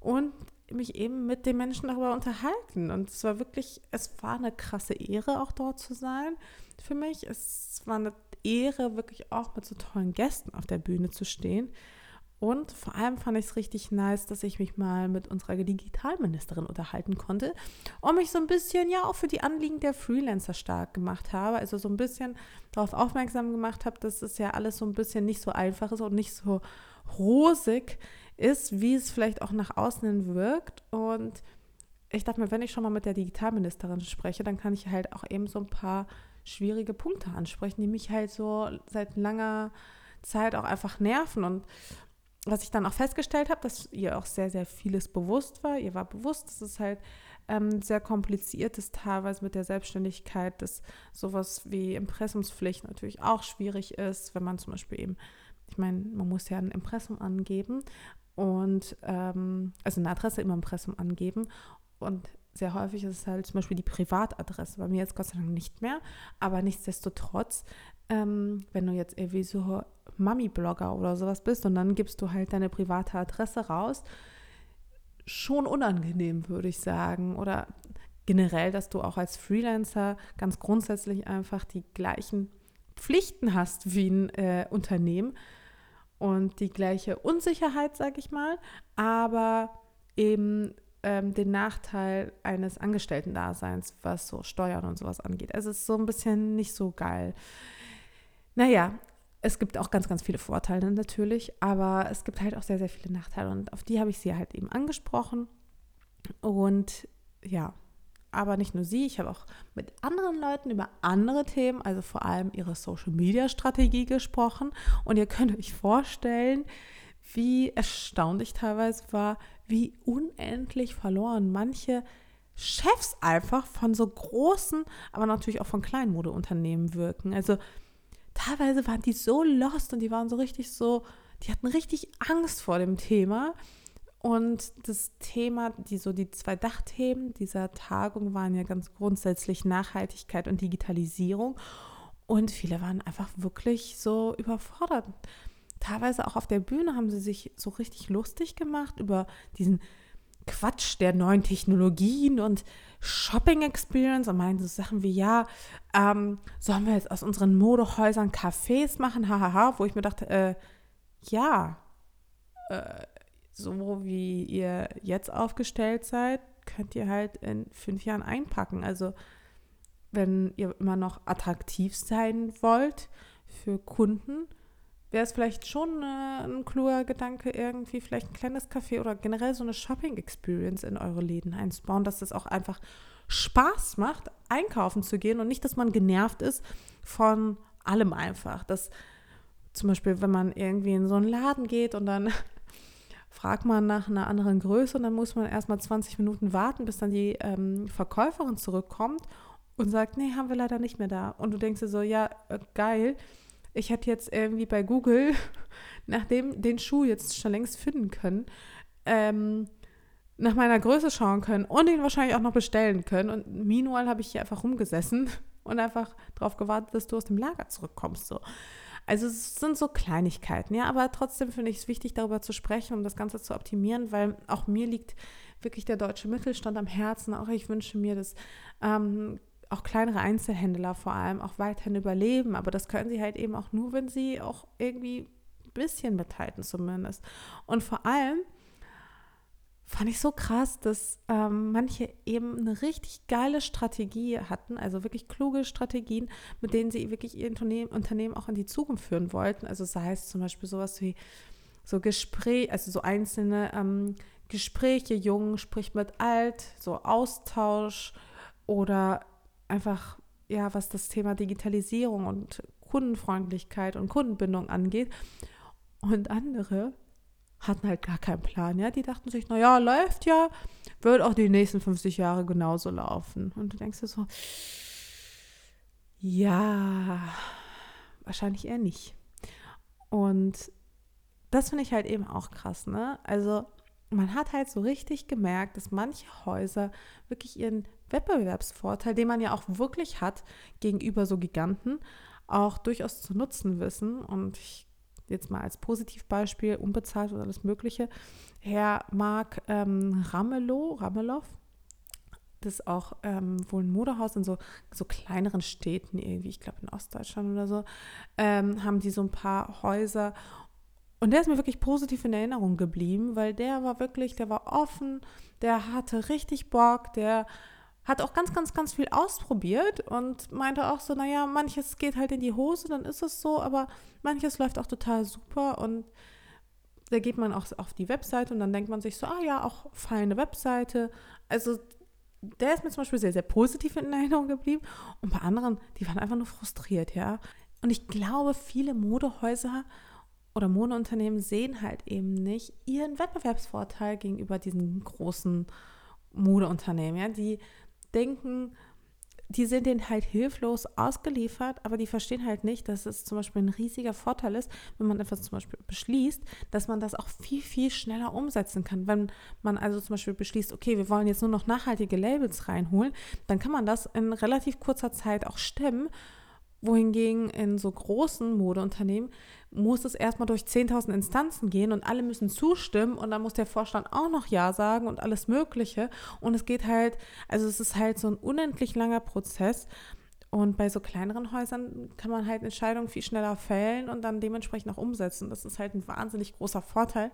und mich eben mit den Menschen darüber unterhalten. Und es war wirklich, es war eine krasse Ehre, auch dort zu sein für mich. Es war eine Ehre, wirklich auch mit so tollen Gästen auf der Bühne zu stehen. Und vor allem fand ich es richtig nice, dass ich mich mal mit unserer Digitalministerin unterhalten konnte und mich so ein bisschen ja auch für die Anliegen der Freelancer stark gemacht habe. Also so ein bisschen darauf aufmerksam gemacht habe, dass es ja alles so ein bisschen nicht so einfach ist und nicht so rosig ist, wie es vielleicht auch nach außen hin wirkt. Und ich dachte mir, wenn ich schon mal mit der Digitalministerin spreche, dann kann ich halt auch eben so ein paar schwierige Punkte ansprechen, die mich halt so seit langer Zeit auch einfach nerven. Und was ich dann auch festgestellt habe, dass ihr auch sehr, sehr vieles bewusst war. Ihr war bewusst, dass es halt ähm, sehr kompliziert ist, teilweise mit der Selbstständigkeit, dass sowas wie Impressumspflicht natürlich auch schwierig ist, wenn man zum Beispiel eben, ich meine, man muss ja ein Impressum angeben und ähm, also eine Adresse im Impressum angeben und sehr häufig ist es halt zum Beispiel die Privatadresse, bei mir jetzt Gott sei Dank nicht mehr, aber nichtsdestotrotz, ähm, wenn du jetzt irgendwie so Mami-Blogger oder sowas bist und dann gibst du halt deine private Adresse raus, schon unangenehm, würde ich sagen. Oder generell, dass du auch als Freelancer ganz grundsätzlich einfach die gleichen Pflichten hast wie ein äh, Unternehmen. und die gleiche Unsicherheit, sag ich mal, aber eben ähm, den Nachteil eines Angestellten-Daseins, was so Steuern und sowas angeht. Also es ist so ein bisschen nicht so geil. Naja, es gibt auch ganz, ganz viele Vorteile natürlich, aber es gibt halt auch sehr, sehr viele Nachteile und auf die habe ich sie halt eben angesprochen. Und ja, aber nicht nur sie, ich habe auch mit anderen Leuten über andere Themen, also vor allem ihre Social-Media-Strategie gesprochen. Und ihr könnt euch vorstellen, wie erstaunlich teilweise war, wie unendlich verloren manche Chefs einfach von so großen, aber natürlich auch von kleinen Modeunternehmen wirken. Also teilweise waren die so lost und die waren so richtig so, die hatten richtig Angst vor dem Thema. Und das Thema, die so die zwei Dachthemen dieser Tagung waren ja ganz grundsätzlich Nachhaltigkeit und Digitalisierung. Und viele waren einfach wirklich so überfordert. Teilweise auch auf der Bühne haben sie sich so richtig lustig gemacht über diesen Quatsch der neuen Technologien und Shopping Experience und meinen so Sachen wie, ja, ähm, sollen wir jetzt aus unseren Modehäusern Cafés machen, hahaha, wo ich mir dachte, äh, ja, äh, so wie ihr jetzt aufgestellt seid, könnt ihr halt in fünf Jahren einpacken. Also wenn ihr immer noch attraktiv sein wollt für Kunden, wäre es vielleicht schon äh, ein kluger Gedanke, irgendwie vielleicht ein kleines Café oder generell so eine Shopping-Experience in eure Läden einzubauen, dass es auch einfach Spaß macht, einkaufen zu gehen und nicht, dass man genervt ist von allem einfach. Dass zum Beispiel, wenn man irgendwie in so einen Laden geht und dann fragt man nach einer anderen Größe und dann muss man erstmal 20 Minuten warten, bis dann die ähm, Verkäuferin zurückkommt und sagt, nee, haben wir leider nicht mehr da. Und du denkst dir so, ja, äh, geil, ich hätte jetzt irgendwie bei Google nach dem den Schuh jetzt schon längst finden können, ähm, nach meiner Größe schauen können und ihn wahrscheinlich auch noch bestellen können. Und meanwhile habe ich hier einfach rumgesessen und einfach darauf gewartet, dass du aus dem Lager zurückkommst. So. Also es sind so Kleinigkeiten, ja, aber trotzdem finde ich es wichtig, darüber zu sprechen, um das Ganze zu optimieren, weil auch mir liegt wirklich der deutsche Mittelstand am Herzen. Auch ich wünsche mir, dass ähm, auch kleinere Einzelhändler vor allem auch weiterhin überleben, aber das können sie halt eben auch nur, wenn sie auch irgendwie ein bisschen mithalten zumindest. Und vor allem fand ich so krass, dass ähm, manche eben eine richtig geile Strategie hatten, also wirklich kluge Strategien, mit denen sie wirklich ihr Unternehmen, Unternehmen auch in die Zukunft führen wollten. Also sei es zum Beispiel sowas wie so Gespräch, also so einzelne ähm, Gespräche, jung spricht mit alt, so Austausch oder einfach, ja, was das Thema Digitalisierung und Kundenfreundlichkeit und Kundenbindung angeht. Und andere hatten halt gar keinen Plan, ja. Die dachten sich, naja, läuft ja, wird auch die nächsten 50 Jahre genauso laufen. Und du denkst dir so, ja, wahrscheinlich eher nicht. Und das finde ich halt eben auch krass, ne? Also man hat halt so richtig gemerkt, dass manche Häuser wirklich ihren Wettbewerbsvorteil, den man ja auch wirklich hat gegenüber so Giganten, auch durchaus zu nutzen wissen. Und ich jetzt mal als Positivbeispiel, unbezahlt oder alles Mögliche, Herr Marc ähm, Ramelow, Ramelow, das ist auch ähm, wohl ein Modehaus in so, so kleineren Städten irgendwie, ich glaube in Ostdeutschland oder so, ähm, haben die so ein paar Häuser und der ist mir wirklich positiv in Erinnerung geblieben, weil der war wirklich, der war offen, der hatte richtig Bock, der hat auch ganz, ganz, ganz viel ausprobiert und meinte auch so, naja, manches geht halt in die Hose, dann ist es so, aber manches läuft auch total super und da geht man auch auf die Webseite und dann denkt man sich so, ah ja, auch feine Webseite. Also der ist mir zum Beispiel sehr, sehr positiv in Erinnerung geblieben und bei anderen, die waren einfach nur frustriert, ja. Und ich glaube, viele Modehäuser oder Modeunternehmen sehen halt eben nicht ihren Wettbewerbsvorteil gegenüber diesen großen Modeunternehmen. Ja? Die denken, die sind denen halt hilflos ausgeliefert, aber die verstehen halt nicht, dass es zum Beispiel ein riesiger Vorteil ist, wenn man etwas zum Beispiel beschließt, dass man das auch viel, viel schneller umsetzen kann. Wenn man also zum Beispiel beschließt, okay, wir wollen jetzt nur noch nachhaltige Labels reinholen, dann kann man das in relativ kurzer Zeit auch stemmen wohingegen in so großen Modeunternehmen muss es erstmal durch 10.000 Instanzen gehen und alle müssen zustimmen und dann muss der Vorstand auch noch Ja sagen und alles Mögliche. Und es geht halt, also es ist halt so ein unendlich langer Prozess. Und bei so kleineren Häusern kann man halt Entscheidungen viel schneller fällen und dann dementsprechend auch umsetzen. Das ist halt ein wahnsinnig großer Vorteil,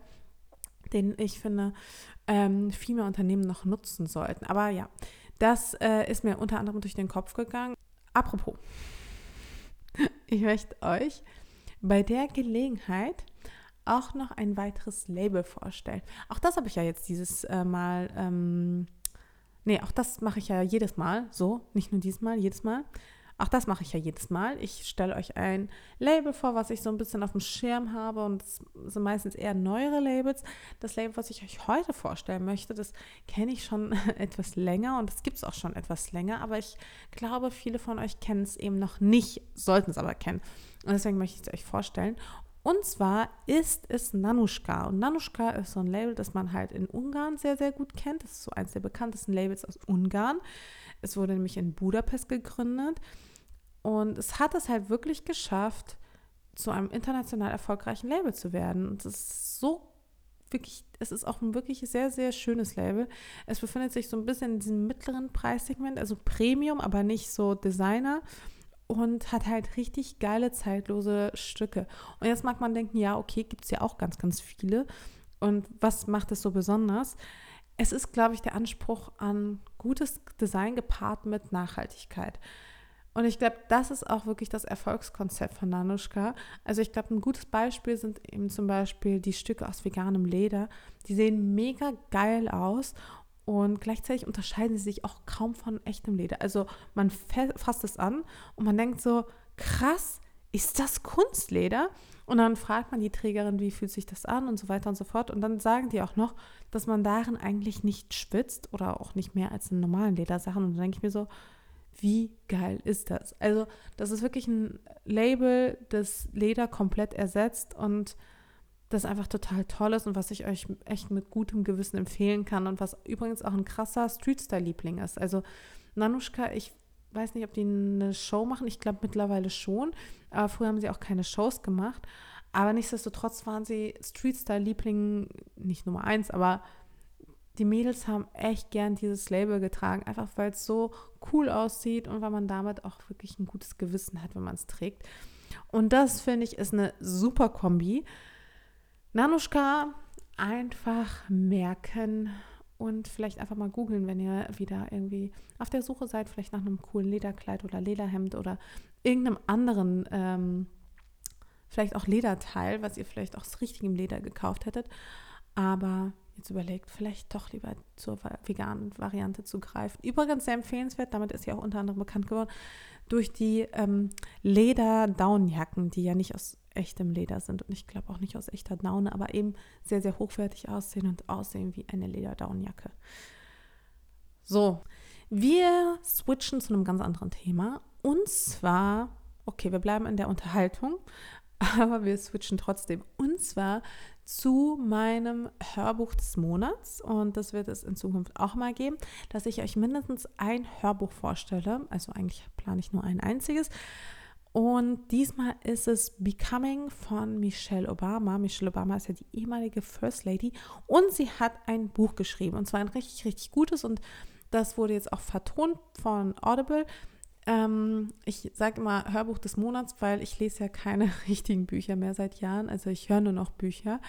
den ich finde, ähm, viel mehr Unternehmen noch nutzen sollten. Aber ja, das äh, ist mir unter anderem durch den Kopf gegangen. Apropos, ich möchte euch bei der Gelegenheit auch noch ein weiteres Label vorstellen. Auch das habe ich ja jetzt dieses äh, Mal, ähm, nee, auch das mache ich ja jedes Mal, so, nicht nur dieses Mal, jedes Mal. Auch das mache ich ja jedes Mal. Ich stelle euch ein Label vor, was ich so ein bisschen auf dem Schirm habe und es sind meistens eher neuere Labels. Das Label, was ich euch heute vorstellen möchte, das kenne ich schon etwas länger und das gibt es auch schon etwas länger, aber ich glaube, viele von euch kennen es eben noch nicht, sollten es aber kennen. Und deswegen möchte ich es euch vorstellen. Und zwar ist es Nanushka. Und Nanushka ist so ein Label, das man halt in Ungarn sehr, sehr gut kennt. Das ist so eines der bekanntesten Labels aus Ungarn. Es wurde nämlich in Budapest gegründet. Und es hat es halt wirklich geschafft, zu einem international erfolgreichen Label zu werden. Und es ist so wirklich, es ist auch ein wirklich sehr, sehr schönes Label. Es befindet sich so ein bisschen in diesem mittleren Preissegment, also Premium, aber nicht so Designer und hat halt richtig geile, zeitlose Stücke. Und jetzt mag man denken, ja, okay, gibt es ja auch ganz, ganz viele. Und was macht es so besonders? Es ist, glaube ich, der Anspruch an gutes Design gepaart mit Nachhaltigkeit. Und ich glaube, das ist auch wirklich das Erfolgskonzept von Nanuschka. Also ich glaube, ein gutes Beispiel sind eben zum Beispiel die Stücke aus veganem Leder. Die sehen mega geil aus und gleichzeitig unterscheiden sie sich auch kaum von echtem Leder. Also man fasst es an und man denkt so, krass, ist das Kunstleder? Und dann fragt man die Trägerin, wie fühlt sich das an und so weiter und so fort. Und dann sagen die auch noch, dass man darin eigentlich nicht schwitzt oder auch nicht mehr als in normalen Ledersachen. Und dann denke ich mir so, wie geil ist das? Also das ist wirklich ein Label, das Leder komplett ersetzt und das einfach total toll ist und was ich euch echt mit gutem Gewissen empfehlen kann und was übrigens auch ein krasser Street-Style-Liebling ist. Also Nanuschka, ich weiß nicht, ob die eine Show machen, ich glaube mittlerweile schon, aber früher haben sie auch keine Shows gemacht. Aber nichtsdestotrotz waren sie Street-Style-Liebling nicht Nummer eins, aber die Mädels haben echt gern dieses Label getragen, einfach weil es so cool aussieht und weil man damit auch wirklich ein gutes Gewissen hat, wenn man es trägt. Und das finde ich ist eine super Kombi. Nanuschka einfach merken und vielleicht einfach mal googeln, wenn ihr wieder irgendwie auf der Suche seid, vielleicht nach einem coolen Lederkleid oder Lederhemd oder irgendeinem anderen, ähm, vielleicht auch Lederteil, was ihr vielleicht auch aus richtigem Leder gekauft hättet. Aber jetzt überlegt, vielleicht doch lieber zur veganen Variante zu greifen. Übrigens sehr empfehlenswert, damit ist sie auch unter anderem bekannt geworden, durch die ähm, Leder-Daunenjacken, die ja nicht aus echtem Leder sind. Und ich glaube auch nicht aus echter Daune, aber eben sehr, sehr hochwertig aussehen und aussehen wie eine Lederdaunenjacke. So, wir switchen zu einem ganz anderen Thema. Und zwar, okay, wir bleiben in der Unterhaltung, aber wir switchen trotzdem. Und zwar zu meinem Hörbuch des Monats. Und das wird es in Zukunft auch mal geben, dass ich euch mindestens ein Hörbuch vorstelle, also eigentlich plane ich nur ein einziges und diesmal ist es Becoming von Michelle Obama. Michelle Obama ist ja die ehemalige First Lady und sie hat ein Buch geschrieben und zwar ein richtig, richtig gutes und das wurde jetzt auch vertont von Audible. Ähm, ich sage immer Hörbuch des Monats, weil ich lese ja keine richtigen Bücher mehr seit Jahren. Also ich höre nur noch Bücher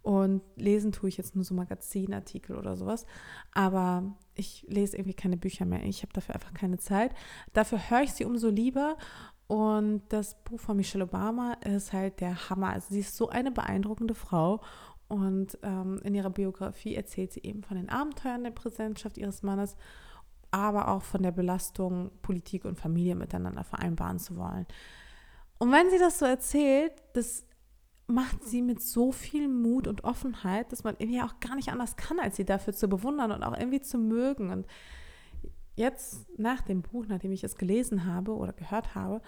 und lesen tue ich jetzt nur so Magazinartikel oder sowas. Aber ich lese irgendwie keine Bücher mehr. Ich habe dafür einfach keine Zeit. Dafür höre ich sie umso lieber und das Buch von Michelle Obama ist halt der Hammer. Also sie ist so eine beeindruckende Frau. Und ähm, in ihrer Biografie erzählt sie eben von den Abenteuern der Präsidentschaft ihres Mannes, aber auch von der Belastung, Politik und Familie miteinander vereinbaren zu wollen. Und wenn sie das so erzählt, das macht sie mit so viel Mut und Offenheit, dass man irgendwie auch gar nicht anders kann, als sie dafür zu bewundern und auch irgendwie zu mögen. Und jetzt nach dem Buch, nachdem ich es gelesen habe oder gehört habe,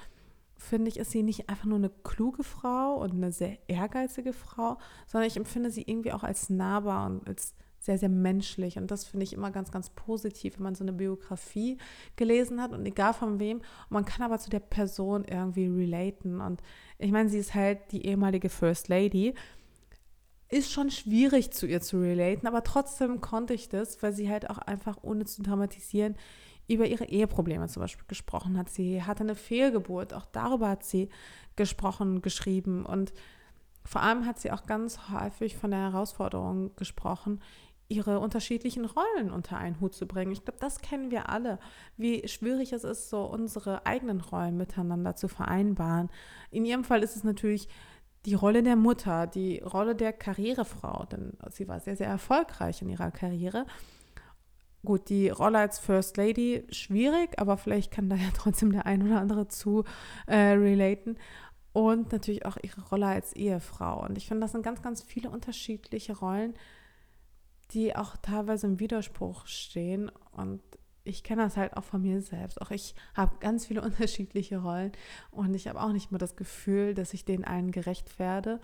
finde ich, ist sie nicht einfach nur eine kluge Frau und eine sehr ehrgeizige Frau, sondern ich empfinde sie irgendwie auch als nahbar und als sehr, sehr menschlich. Und das finde ich immer ganz, ganz positiv, wenn man so eine Biografie gelesen hat und egal von wem. Man kann aber zu der Person irgendwie relaten. Und ich meine, sie ist halt die ehemalige First Lady. Ist schon schwierig zu ihr zu relaten, aber trotzdem konnte ich das, weil sie halt auch einfach, ohne zu dramatisieren, über ihre Eheprobleme zum Beispiel gesprochen hat. Sie hatte eine Fehlgeburt, auch darüber hat sie gesprochen, geschrieben und vor allem hat sie auch ganz häufig von der Herausforderung gesprochen, ihre unterschiedlichen Rollen unter einen Hut zu bringen. Ich glaube, das kennen wir alle, wie schwierig es ist, so unsere eigenen Rollen miteinander zu vereinbaren. In ihrem Fall ist es natürlich die Rolle der Mutter, die Rolle der Karrierefrau, denn sie war sehr, sehr erfolgreich in ihrer Karriere. Gut, die Rolle als First Lady schwierig, aber vielleicht kann da ja trotzdem der ein oder andere zu äh, relaten. Und natürlich auch ihre Rolle als Ehefrau. Und ich finde, das sind ganz, ganz viele unterschiedliche Rollen, die auch teilweise im Widerspruch stehen. Und ich kenne das halt auch von mir selbst. Auch ich habe ganz viele unterschiedliche Rollen und ich habe auch nicht mehr das Gefühl, dass ich den allen gerecht werde.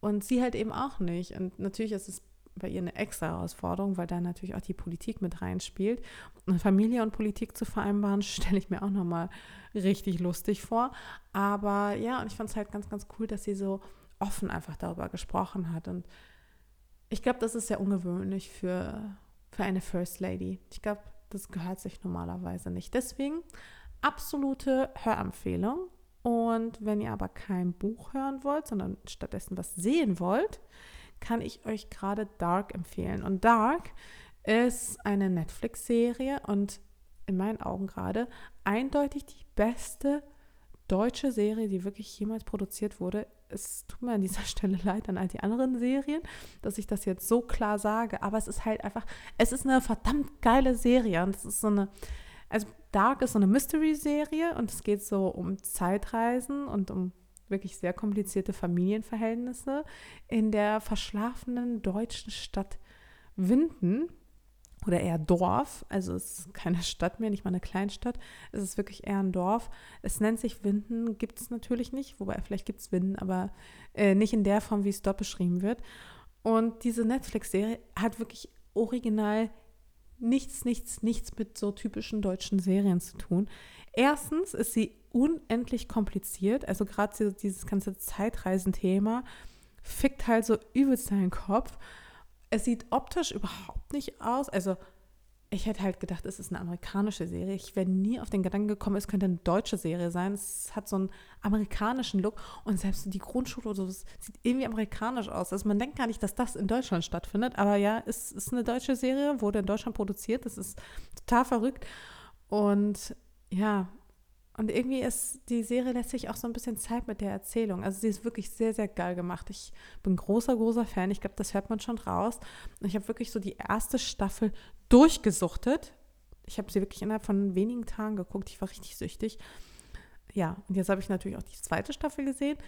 Und sie halt eben auch nicht. Und natürlich ist es bei ihr eine extra Herausforderung, weil da natürlich auch die Politik mit reinspielt. Und Familie und Politik zu vereinbaren, stelle ich mir auch nochmal richtig lustig vor. Aber ja, und ich fand es halt ganz, ganz cool, dass sie so offen einfach darüber gesprochen hat. Und ich glaube, das ist sehr ungewöhnlich für, für eine First Lady. Ich glaube, das gehört sich normalerweise nicht. Deswegen absolute Hörempfehlung. Und wenn ihr aber kein Buch hören wollt, sondern stattdessen was sehen wollt, kann ich euch gerade Dark empfehlen. Und Dark ist eine Netflix-Serie und in meinen Augen gerade eindeutig die beste deutsche Serie, die wirklich jemals produziert wurde es tut mir an dieser Stelle leid an all die anderen Serien, dass ich das jetzt so klar sage, aber es ist halt einfach, es ist eine verdammt geile Serie und es ist so eine, also Dark ist so eine Mystery-Serie und es geht so um Zeitreisen und um wirklich sehr komplizierte Familienverhältnisse in der verschlafenen deutschen Stadt Winden oder eher Dorf, also es ist keine Stadt mehr, nicht mal eine Kleinstadt, es ist wirklich eher ein Dorf. Es nennt sich Winden, gibt es natürlich nicht, wobei vielleicht gibt es Winden, aber äh, nicht in der Form, wie es dort beschrieben wird. Und diese Netflix-Serie hat wirklich original nichts, nichts, nichts mit so typischen deutschen Serien zu tun. Erstens ist sie unendlich kompliziert, also gerade dieses ganze Zeitreisenthema fickt halt so übelst seinen Kopf. Es sieht optisch überhaupt nicht aus. Also, ich hätte halt gedacht, es ist eine amerikanische Serie. Ich wäre nie auf den Gedanken gekommen, es könnte eine deutsche Serie sein. Es hat so einen amerikanischen Look und selbst die Grundschule oder so, sieht irgendwie amerikanisch aus. Also man denkt gar nicht, dass das in Deutschland stattfindet, aber ja, es ist eine deutsche Serie, wurde in Deutschland produziert. Das ist total verrückt. Und ja, und irgendwie ist die Serie lässt sich auch so ein bisschen Zeit mit der Erzählung. Also sie ist wirklich sehr, sehr geil gemacht. Ich bin großer, großer Fan. Ich glaube, das hört man schon raus. Und ich habe wirklich so die erste Staffel durchgesuchtet. Ich habe sie wirklich innerhalb von wenigen Tagen geguckt. Ich war richtig süchtig. Ja, und jetzt habe ich natürlich auch die zweite Staffel gesehen.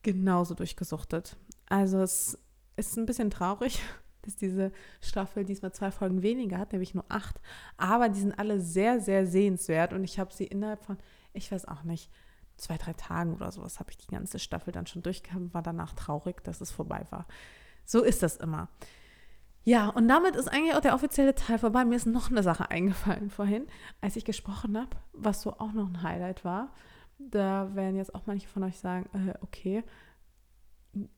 Genauso durchgesuchtet. Also es ist ein bisschen traurig, dass diese Staffel diesmal zwei Folgen weniger hat, nämlich nur acht. Aber die sind alle sehr, sehr sehenswert und ich habe sie innerhalb von, ich weiß auch nicht, zwei, drei Tagen oder sowas habe ich die ganze Staffel dann schon durchgehabt, war danach traurig, dass es vorbei war. So ist das immer. Ja, und damit ist eigentlich auch der offizielle Teil vorbei. Mir ist noch eine Sache eingefallen vorhin, als ich gesprochen habe, was so auch noch ein Highlight war. Da werden jetzt auch manche von euch sagen, äh, okay,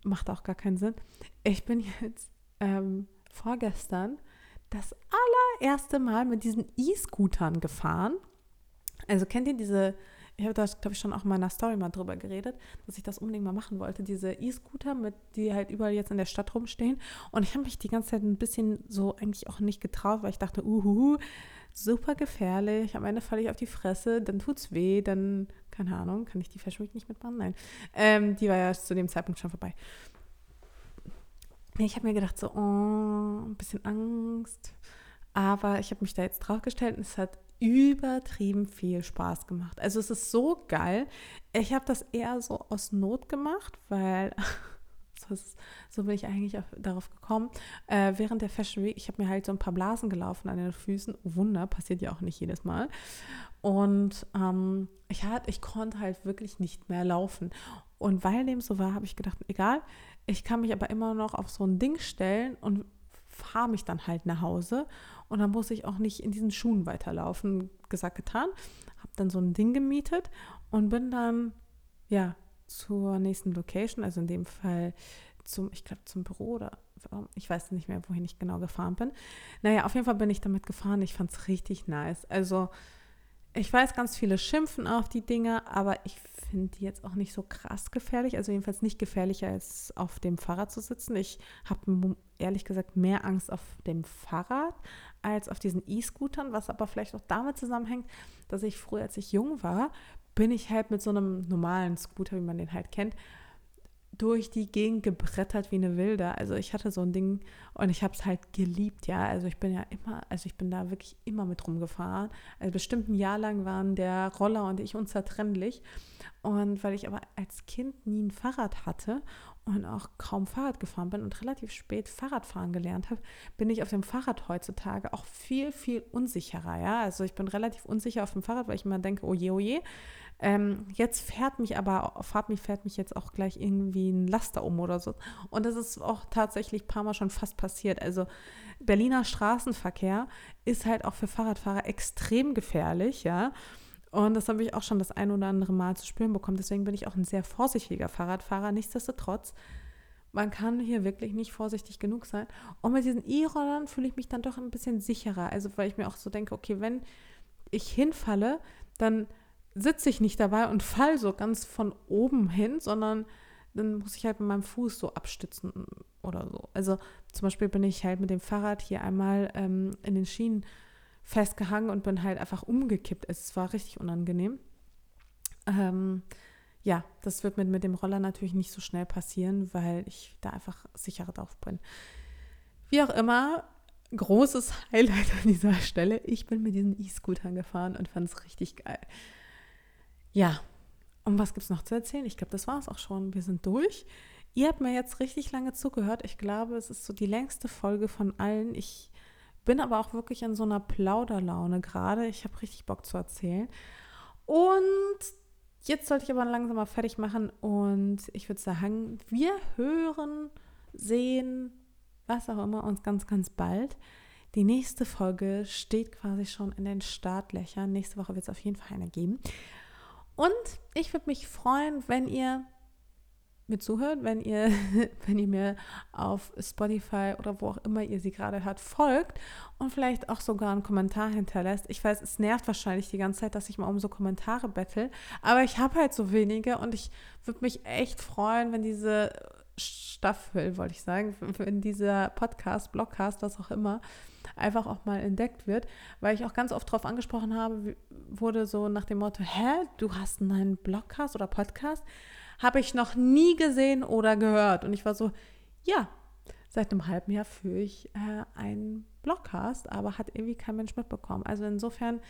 macht auch gar keinen Sinn. Ich bin jetzt ähm, vorgestern das allererste Mal mit diesen E-Scootern gefahren. Also kennt ihr diese, ich habe da, glaube ich, schon auch in meiner Story mal drüber geredet, dass ich das unbedingt mal machen wollte, diese E-Scooter, mit die halt überall jetzt in der Stadt rumstehen. Und ich habe mich die ganze Zeit ein bisschen so eigentlich auch nicht getraut, weil ich dachte, uhu, super gefährlich, am Ende falle ich auf die Fresse, dann tut's weh, dann, keine Ahnung, kann ich die Fashion nicht mitmachen? Nein. Ähm, die war ja zu dem Zeitpunkt schon vorbei ich habe mir gedacht, so, oh, ein bisschen Angst. Aber ich habe mich da jetzt drauf gestellt und es hat übertrieben viel Spaß gemacht. Also es ist so geil. Ich habe das eher so aus Not gemacht, weil so, so bin ich eigentlich darauf gekommen. Äh, während der Fashion Week, ich habe mir halt so ein paar Blasen gelaufen an den Füßen. Wunder, passiert ja auch nicht jedes Mal. Und ähm, ich, hat, ich konnte halt wirklich nicht mehr laufen. Und weil dem so war, habe ich gedacht, egal, ich kann mich aber immer noch auf so ein Ding stellen und fahre mich dann halt nach Hause. Und dann muss ich auch nicht in diesen Schuhen weiterlaufen. Gesagt, getan. Habe dann so ein Ding gemietet und bin dann, ja, zur nächsten Location, also in dem Fall zum, ich glaube, zum Büro oder ich weiß nicht mehr, wohin ich genau gefahren bin. Naja, auf jeden Fall bin ich damit gefahren. Ich fand es richtig nice. Also ich weiß, ganz viele schimpfen auf die Dinge, aber ich finde die jetzt auch nicht so krass gefährlich. Also jedenfalls nicht gefährlicher als auf dem Fahrrad zu sitzen. Ich habe ehrlich gesagt mehr Angst auf dem Fahrrad als auf diesen E-Scootern, was aber vielleicht auch damit zusammenhängt, dass ich früher, als ich jung war, bin ich halt mit so einem normalen Scooter, wie man den halt kennt, durch die Gegend gebrettert wie eine Wilde. Also ich hatte so ein Ding und ich habe es halt geliebt, ja. Also ich bin ja immer, also ich bin da wirklich immer mit rumgefahren. Also bestimmt ein Jahr lang waren der Roller und ich unzertrennlich. Und weil ich aber als Kind nie ein Fahrrad hatte und auch kaum Fahrrad gefahren bin und relativ spät Fahrradfahren gelernt habe, bin ich auf dem Fahrrad heutzutage auch viel, viel unsicherer, ja. Also ich bin relativ unsicher auf dem Fahrrad, weil ich immer denke, oh je, oh je, ähm, jetzt fährt mich aber, fahrt mich, fährt mich jetzt auch gleich irgendwie ein Laster um oder so. Und das ist auch tatsächlich ein paar Mal schon fast passiert. Also Berliner Straßenverkehr ist halt auch für Fahrradfahrer extrem gefährlich, ja. Und das habe ich auch schon das ein oder andere Mal zu spüren bekommen. Deswegen bin ich auch ein sehr vorsichtiger Fahrradfahrer. Nichtsdestotrotz, man kann hier wirklich nicht vorsichtig genug sein. Und mit diesen E-Rollern fühle ich mich dann doch ein bisschen sicherer. Also weil ich mir auch so denke, okay, wenn ich hinfalle, dann sitze ich nicht dabei und fall so ganz von oben hin, sondern dann muss ich halt mit meinem Fuß so abstützen oder so. Also zum Beispiel bin ich halt mit dem Fahrrad hier einmal ähm, in den Schienen festgehangen und bin halt einfach umgekippt. Es war richtig unangenehm. Ähm, ja, das wird mit, mit dem Roller natürlich nicht so schnell passieren, weil ich da einfach sicherer drauf bin. Wie auch immer, großes Highlight an dieser Stelle. Ich bin mit diesen E-Scootern gefahren und fand es richtig geil. Ja, und was gibt es noch zu erzählen? Ich glaube, das war es auch schon. Wir sind durch. Ihr habt mir jetzt richtig lange zugehört. Ich glaube, es ist so die längste Folge von allen. Ich bin aber auch wirklich in so einer Plauderlaune gerade. Ich habe richtig Bock zu erzählen. Und jetzt sollte ich aber langsam mal fertig machen. Und ich würde sagen, wir hören, sehen, was auch immer, uns ganz, ganz bald. Die nächste Folge steht quasi schon in den Startlöchern. Nächste Woche wird es auf jeden Fall eine geben. Und ich würde mich freuen, wenn ihr mir zuhört, wenn ihr, wenn ihr mir auf Spotify oder wo auch immer ihr sie gerade hört, folgt und vielleicht auch sogar einen Kommentar hinterlässt. Ich weiß, es nervt wahrscheinlich die ganze Zeit, dass ich mal um so Kommentare bettel, aber ich habe halt so wenige und ich würde mich echt freuen, wenn diese Staffel, wollte ich sagen, wenn dieser Podcast, Blogcast, was auch immer, einfach auch mal entdeckt wird, weil ich auch ganz oft darauf angesprochen habe, wurde so nach dem Motto, hä, du hast einen Blogcast oder Podcast? Habe ich noch nie gesehen oder gehört. Und ich war so, ja, seit einem halben Jahr führe ich äh, einen Blogcast, aber hat irgendwie kein Mensch mitbekommen. Also insofern,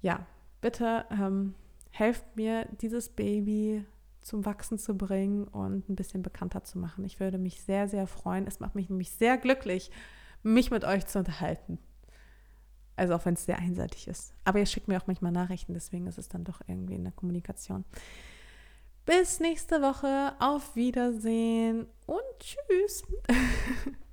ja, bitte ähm, helft mir, dieses Baby zum Wachsen zu bringen und ein bisschen bekannter zu machen. Ich würde mich sehr, sehr freuen. Es macht mich nämlich sehr glücklich, mich mit euch zu unterhalten. Also auch wenn es sehr einseitig ist. Aber ihr schickt mir auch manchmal Nachrichten, deswegen ist es dann doch irgendwie in der Kommunikation. Bis nächste Woche. Auf Wiedersehen und tschüss.